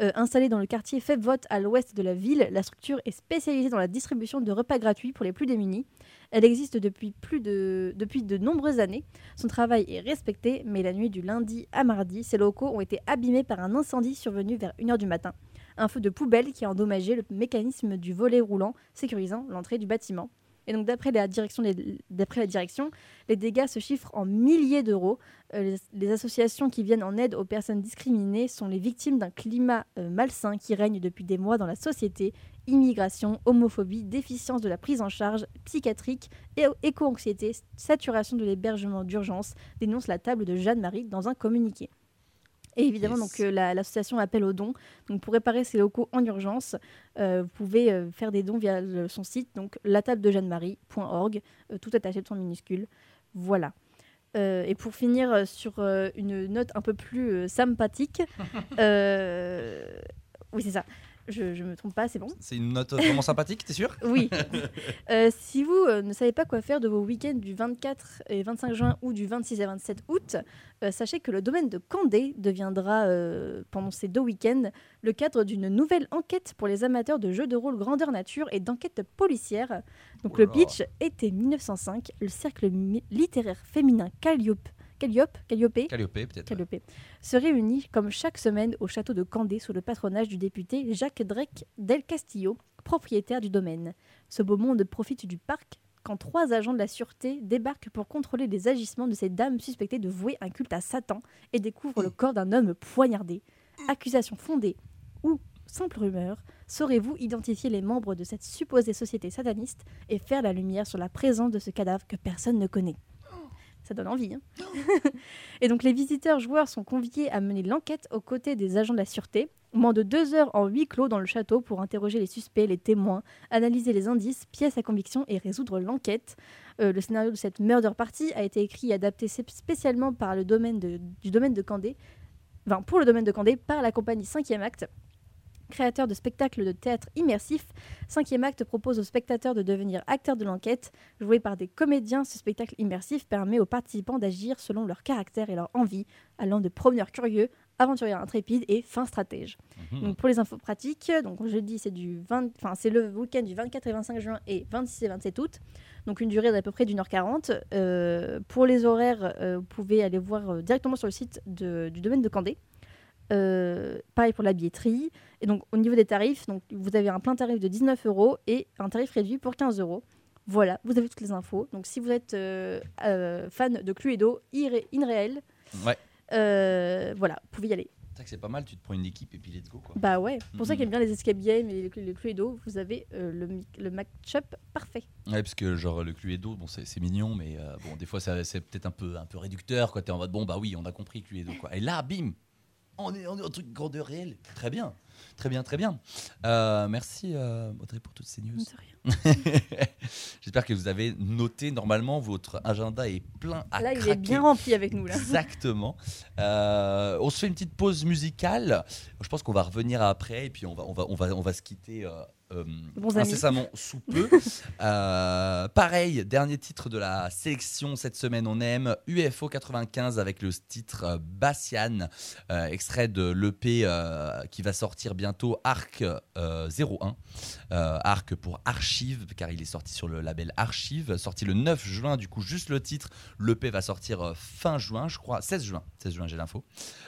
Euh, installée dans le quartier Febvote à l'ouest de la ville, la structure est spécialisée dans la distribution de repas gratuits pour les plus démunis. Elle existe depuis, plus de, depuis de nombreuses années. Son travail est respecté, mais la nuit du lundi à mardi, ses locaux ont été abîmés par un incendie survenu vers 1h du matin. Un feu de poubelle qui a endommagé le mécanisme du volet roulant, sécurisant l'entrée du bâtiment. Et donc d'après la direction, les, dégâts se chiffrent en milliers d'euros. Euh, les, les associations qui viennent en aide aux personnes discriminées sont les victimes d'un climat euh, malsain qui règne depuis des mois dans la société. Immigration, homophobie, déficience de la prise en charge psychiatrique, et éco-anxiété, saturation de l'hébergement d'urgence, dénonce la table de Jeanne-Marie dans un communiqué. Et évidemment, Yes. donc, euh, la- l'association appelle aux dons. Donc, pour réparer ces locaux en urgence, euh, vous pouvez euh, faire des dons via le- son site, donc latabledejeannemarie.org, tout attaché de son minuscule. Voilà. Et pour finir sur une note un peu plus sympathique, oui, c'est ça. Je, je me trompe pas, c'est bon. C'est une note vraiment sympathique, t'es sûr? Oui. Euh, si vous euh, ne savez pas quoi faire de vos week-ends du 24 et 25 juin ou du 26 et 27 août, euh, sachez que le domaine de Candé deviendra, pendant ces deux week-ends, le cadre d'une nouvelle enquête pour les amateurs de jeux de rôle grandeur nature et d'enquête policière. Donc Oh le pitch était 1905, le cercle littéraire féminin Calliope, Calliope, Calliope Calliope, peut-être. Calliope, se réunit comme chaque semaine au château de Candé sous le patronage du député Jacques Drake del Castillo, propriétaire du domaine. Ce beau monde profite du parc quand trois agents de la sûreté débarquent pour contrôler les agissements de ces dames suspectées de vouer un culte à Satan et découvrent le corps d'un homme poignardé. Accusation fondée ou simple rumeur, saurez-vous identifier les membres de cette supposée société sataniste et faire la lumière sur la présence de ce cadavre que personne ne connaît? Ça donne envie. hein. et donc les visiteurs joueurs sont conviés à mener l'enquête aux côtés des agents de la sûreté. Moins de deux heures en huis clos dans le château pour interroger les suspects, les témoins, analyser les indices, pièces à conviction et résoudre l'enquête. Euh, le scénario de cette murder party a été écrit et adapté spé- spécialement par le domaine Candé, pour le domaine de Candé, par la compagnie 5e Acte, créateur de spectacles de théâtre immersif. 5e Acte propose aux spectateurs de devenir acteurs de l'enquête. Joué par des comédiens, ce spectacle immersif permet aux participants d'agir selon leur caractère et leur envie, allant de promeneurs curieux, aventuriers intrépides et fins stratèges. Mhm. Donc pour les infos pratiques, donc c'est du 20 enfin c'est le week-end du 24 et 25 juin et 26 et 27 août. Donc une durée d'à peu près d'une heure 40. Euh, pour les horaires, euh, vous pouvez aller voir euh, directement sur le site de- du domaine de Candé. Euh, pareil pour la billetterie. Et donc au niveau des tarifs, donc vous avez un plein tarif de 19 euros et un tarif réduit pour 15 euros. Voilà, vous avez toutes les infos. Donc si vous êtes euh, euh, fan de Cluedo, InReal, Ouais. voilà, vous pouvez y aller. C'est que c'est pas mal, tu te prends une équipe et puis let's go quoi. Bah ouais, pour ça Mhm. qui aime bien les escape games et les Cluedo, vous avez le, le match-up parfait. Ouais, parce que genre le Cluedo, bon c'est mignon, mais bon des fois ça- c'est peut-être un peu un peu réducteur. T'es en mode bon bah oui on a compris Cluedo quoi. Et là bim, on est on est un truc grandeur réelle. Très bien, très bien, très bien. Euh, merci euh, Audrey pour toutes ces news. J'espère que vous avez noté. Normalement votre agenda est plein à Là, il est bien rempli avec nous. Là. Exactement. Euh, on se fait une petite pause musicale. Je pense qu'on va revenir après et puis on va, on va, on va, on va se quitter euh, amis. incessamment sous peu. Euh, pareil, dernier titre de la sélection cette semaine, on aime UFO 95 avec le titre euh, Bassian, euh, extrait de l'EP euh, qui va sortir bientôt Arc euh, 01. Euh, Arc pour Archive, car il est sorti sur le label Archive, sorti le 9 juin, du coup juste le titre. L'EP va sortir fin juin, je crois, 16 juin, 16 juin j'ai l'info.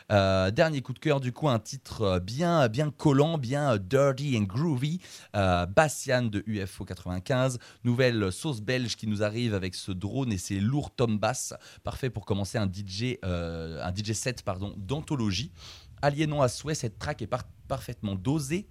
Dernier coup de cœur, du coup, un titre bien, bien collant, bien dirty and groovy. Euh, Bastian de UFO 95, nouvelle sauce belge qui nous arrive avec ce drone et ses lourds tom bass, parfait pour commencer un DJ, euh, un DJ set pardon d'anthologie. Aliénant à souhait, cette track est par- parfaitement dosée.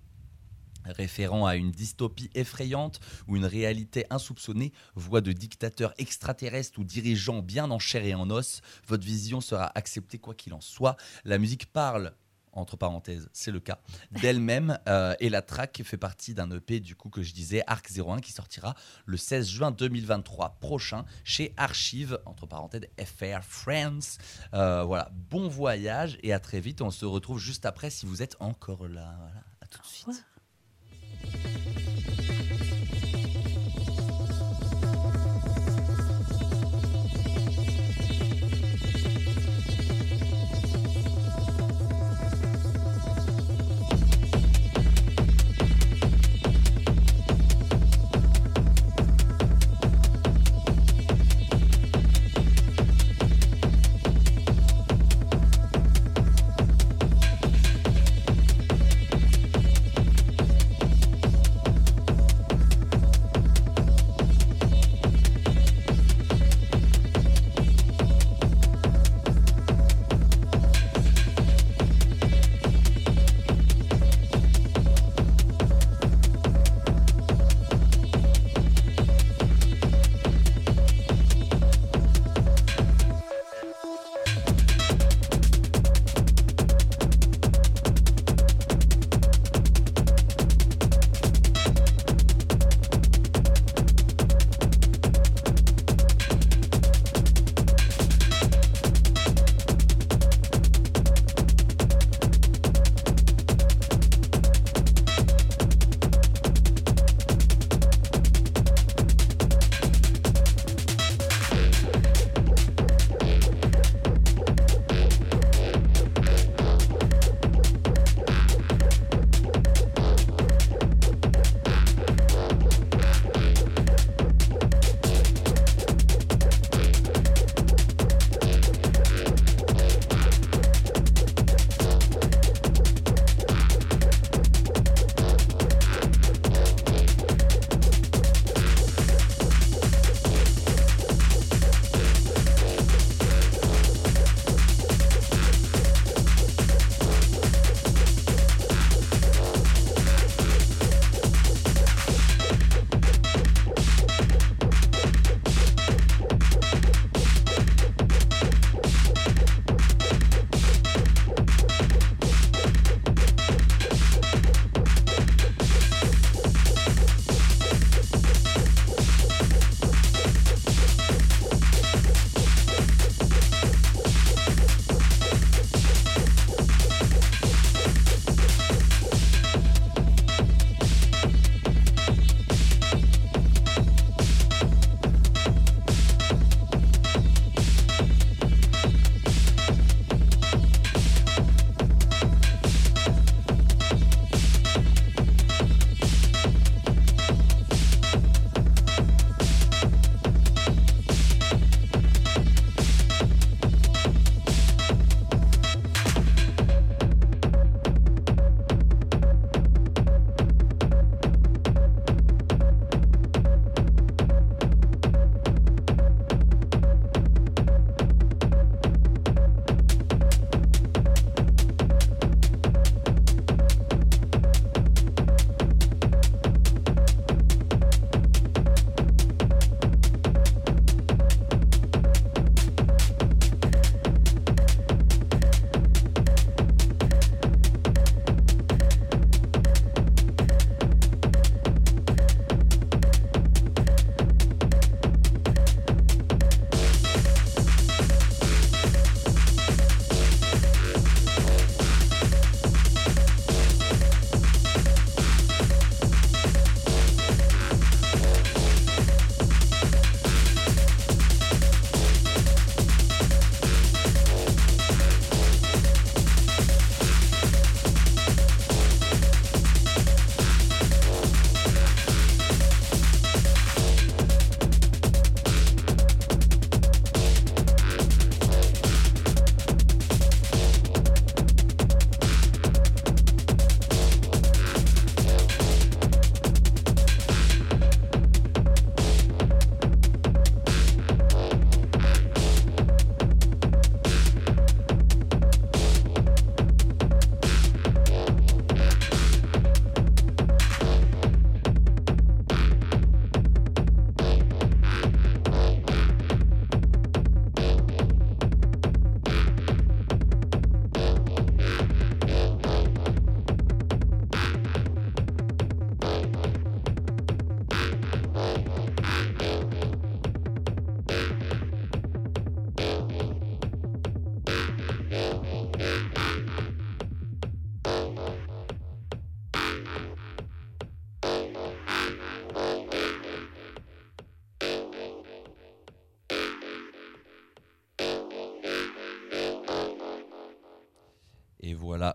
Référant à une dystopie effrayante ou une réalité insoupçonnée, voix de dictateurs extraterrestres ou dirigeants bien en chair et en os, votre vision sera acceptée quoi qu'il en soit. La musique parle, entre parenthèses, c'est le cas, d'elle-même euh, et la track fait partie d'un EP du coup que je disais, Arc 01, qui sortira le 16 juin 2023 prochain chez Archive, entre parenthèses, FR France. Euh, voilà, bon voyage et à très vite. On se retrouve juste après si vous êtes encore là. Voilà, à tout de suite.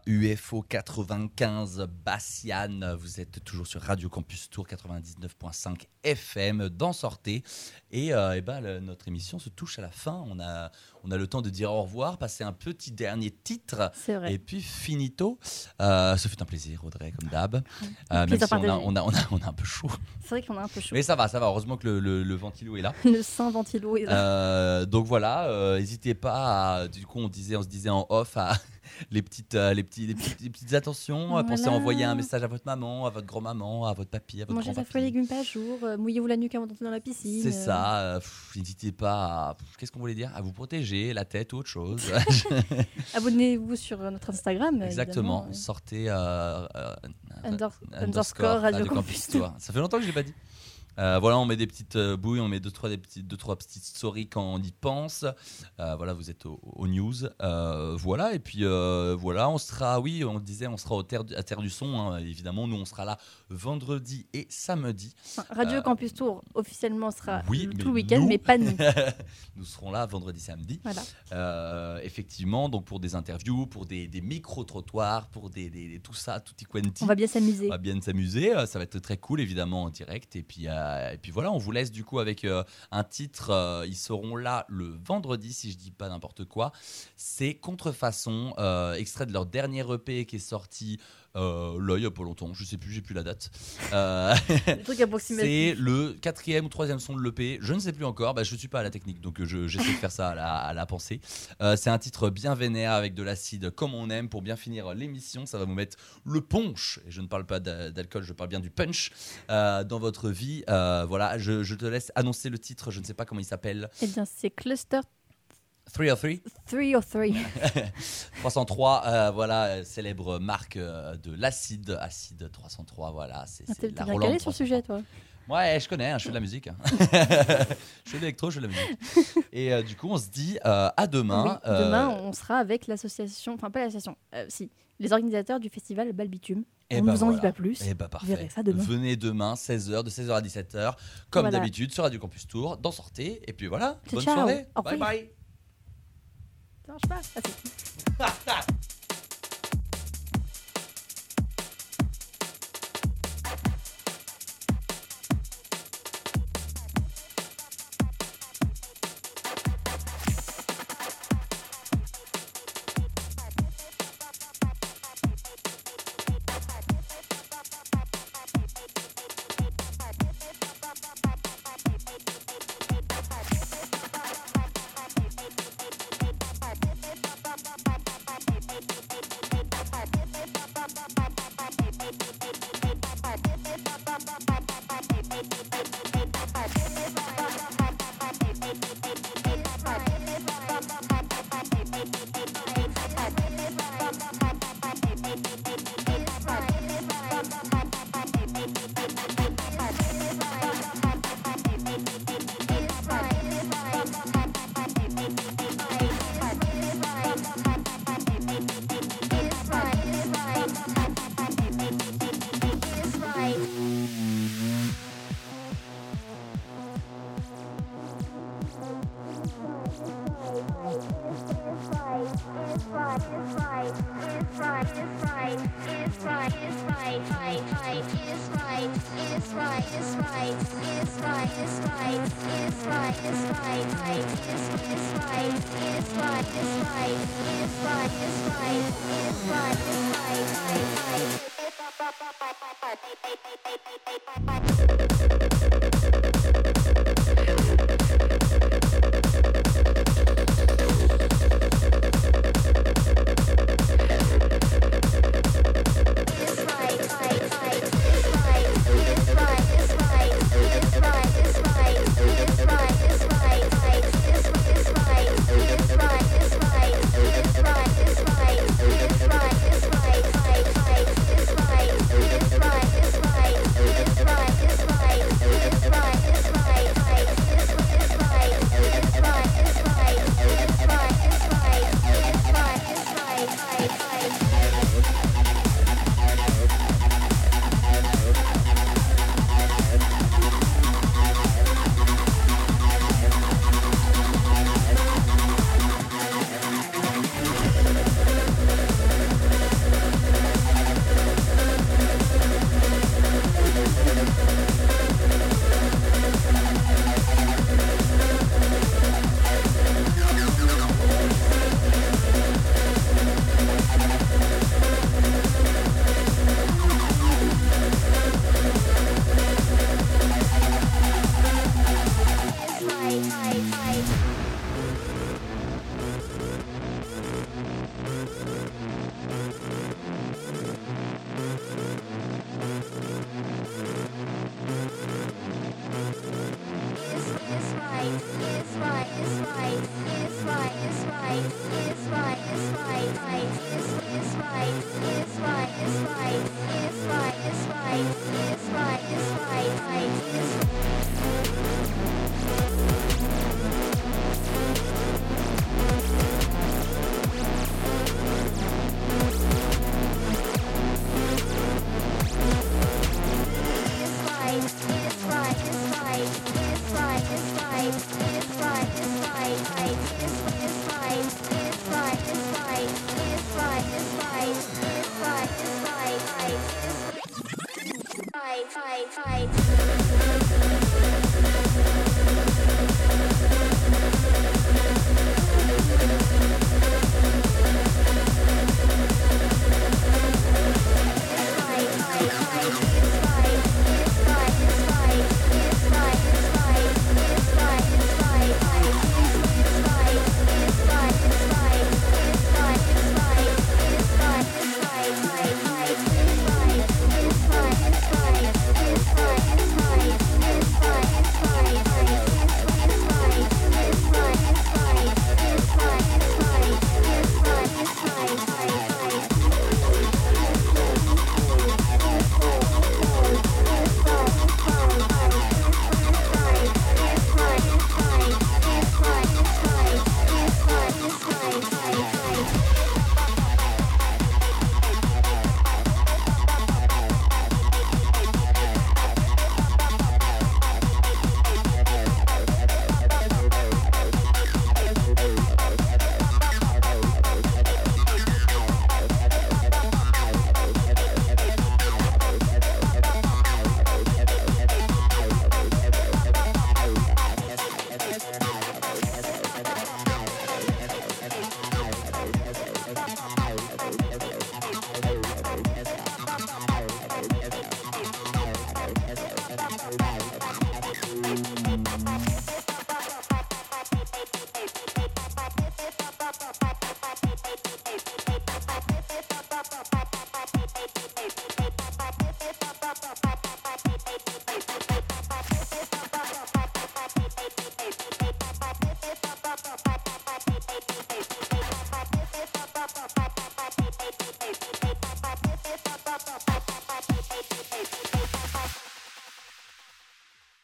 UFO 95 Bassiane, vous êtes toujours sur Radio Campus Tour 99.5 FM dans Sortez. Et, euh, ben, le- notre émission se touche à la fin. On a, on a le temps de dire au revoir, passer un petit dernier titre. C'est vrai. Et puis finito. Euh, ce fut un plaisir, Audrey, comme d'hab. Euh, même Plaisir si on a, on, a, on, a, on a un peu chaud. C'est vrai qu'on a un peu chaud. Mais ça va, ça va. Heureusement que le, le- le ventilo est là. Le sein ventilo est là. Euh, donc voilà, euh, n'hésitez pas. À, du coup, on disait, on se disait en off à les petites, euh, les petits, les petites, les petites attentions. euh, Pensez à Voilà. envoyer un message à votre maman, à votre grand-maman, à votre papy, à votre Mangez fruits et légumes par jour, euh, mouillez-vous la nuque avant d'entrer dans la piscine. C'est euh, ça. pff, N'hésitez pas. À, pff, Qu'est-ce qu'on voulait dire? À vous protéger la tête ou autre chose. Abonnez-vous sur notre Instagram. Exactement. Sortez. under- underscore underscore Radio Campus. Ça fait longtemps que je l'ai pas dit. Euh, voilà, on met des petites euh, bouilles, on met deux trois des petites deux trois petites stories quand on y pense. Euh, voilà, vous êtes au- aux news. Euh, voilà, et puis voilà, on sera, oui, on disait, on sera au terre, à Terre du Son. hein, évidemment, nous on sera là vendredi et samedi. Radio Campus Tour officiellement sera oui, tout le week-end, mais pas nous. nous serons là vendredi, samedi. Voilà. Effectivement, donc pour des interviews, pour des, des micro-trottoirs, pour des, des- des- tout ça, tutti quanti. On va bien s'amuser. On va bien s'amuser, ça va être très cool évidemment en direct. Et puis, euh, et puis voilà, on vous laisse du coup avec euh, un titre. euh, ils seront là le vendredi, si je dis pas n'importe quoi. C'est Contrefaçon, extrait de leur dernier EP qui est sorti euh, là il y a pas longtemps. Je sais plus, j'ai plus la date. Euh, Le truc approximatif. c'est le quatrième ou troisième son de l'EP, je ne sais plus encore, bah, je ne suis pas à la technique, donc euh, je- j'essaie de faire ça à la, à la pensée. Euh, c'est un titre bien vénère avec de l'acide comme on aime pour bien finir l'émission, ça va vous mettre le punch, et je ne parle pas d'a- d'alcool, je parle bien du punch euh, dans votre vie. Euh, voilà, je, je te laisse annoncer le titre, je ne sais pas comment il s'appelle. Eh bien, c'est Cluster 303 303. 303, euh, voilà, euh, célèbre marque euh, de l'acide, acide 303, voilà, c'est Ah, c'est la Rolande calé sur le 303. sujet, toi. Ouais, je connais, hein, je fais de la musique. hein. je fais de l'électro, je fais de la musique. Et euh, du coup, on se dit euh, à demain. Oui, demain, on sera avec l'association, enfin pas l'association, euh, si, les organisateurs du festival Balbitume. eh on ben ne vous en dit voilà. pas plus. Eh ben Vous parfait. verrez ça demain. Venez demain, 16h, de 16h à 17h, comme Voilà. d'habitude, sur Radio Campus Tour, dans Sortez. Et puis voilà, Ciao, bonne ciao. soirée. Au Bye revoir. bye. Ça marche pas. Ah,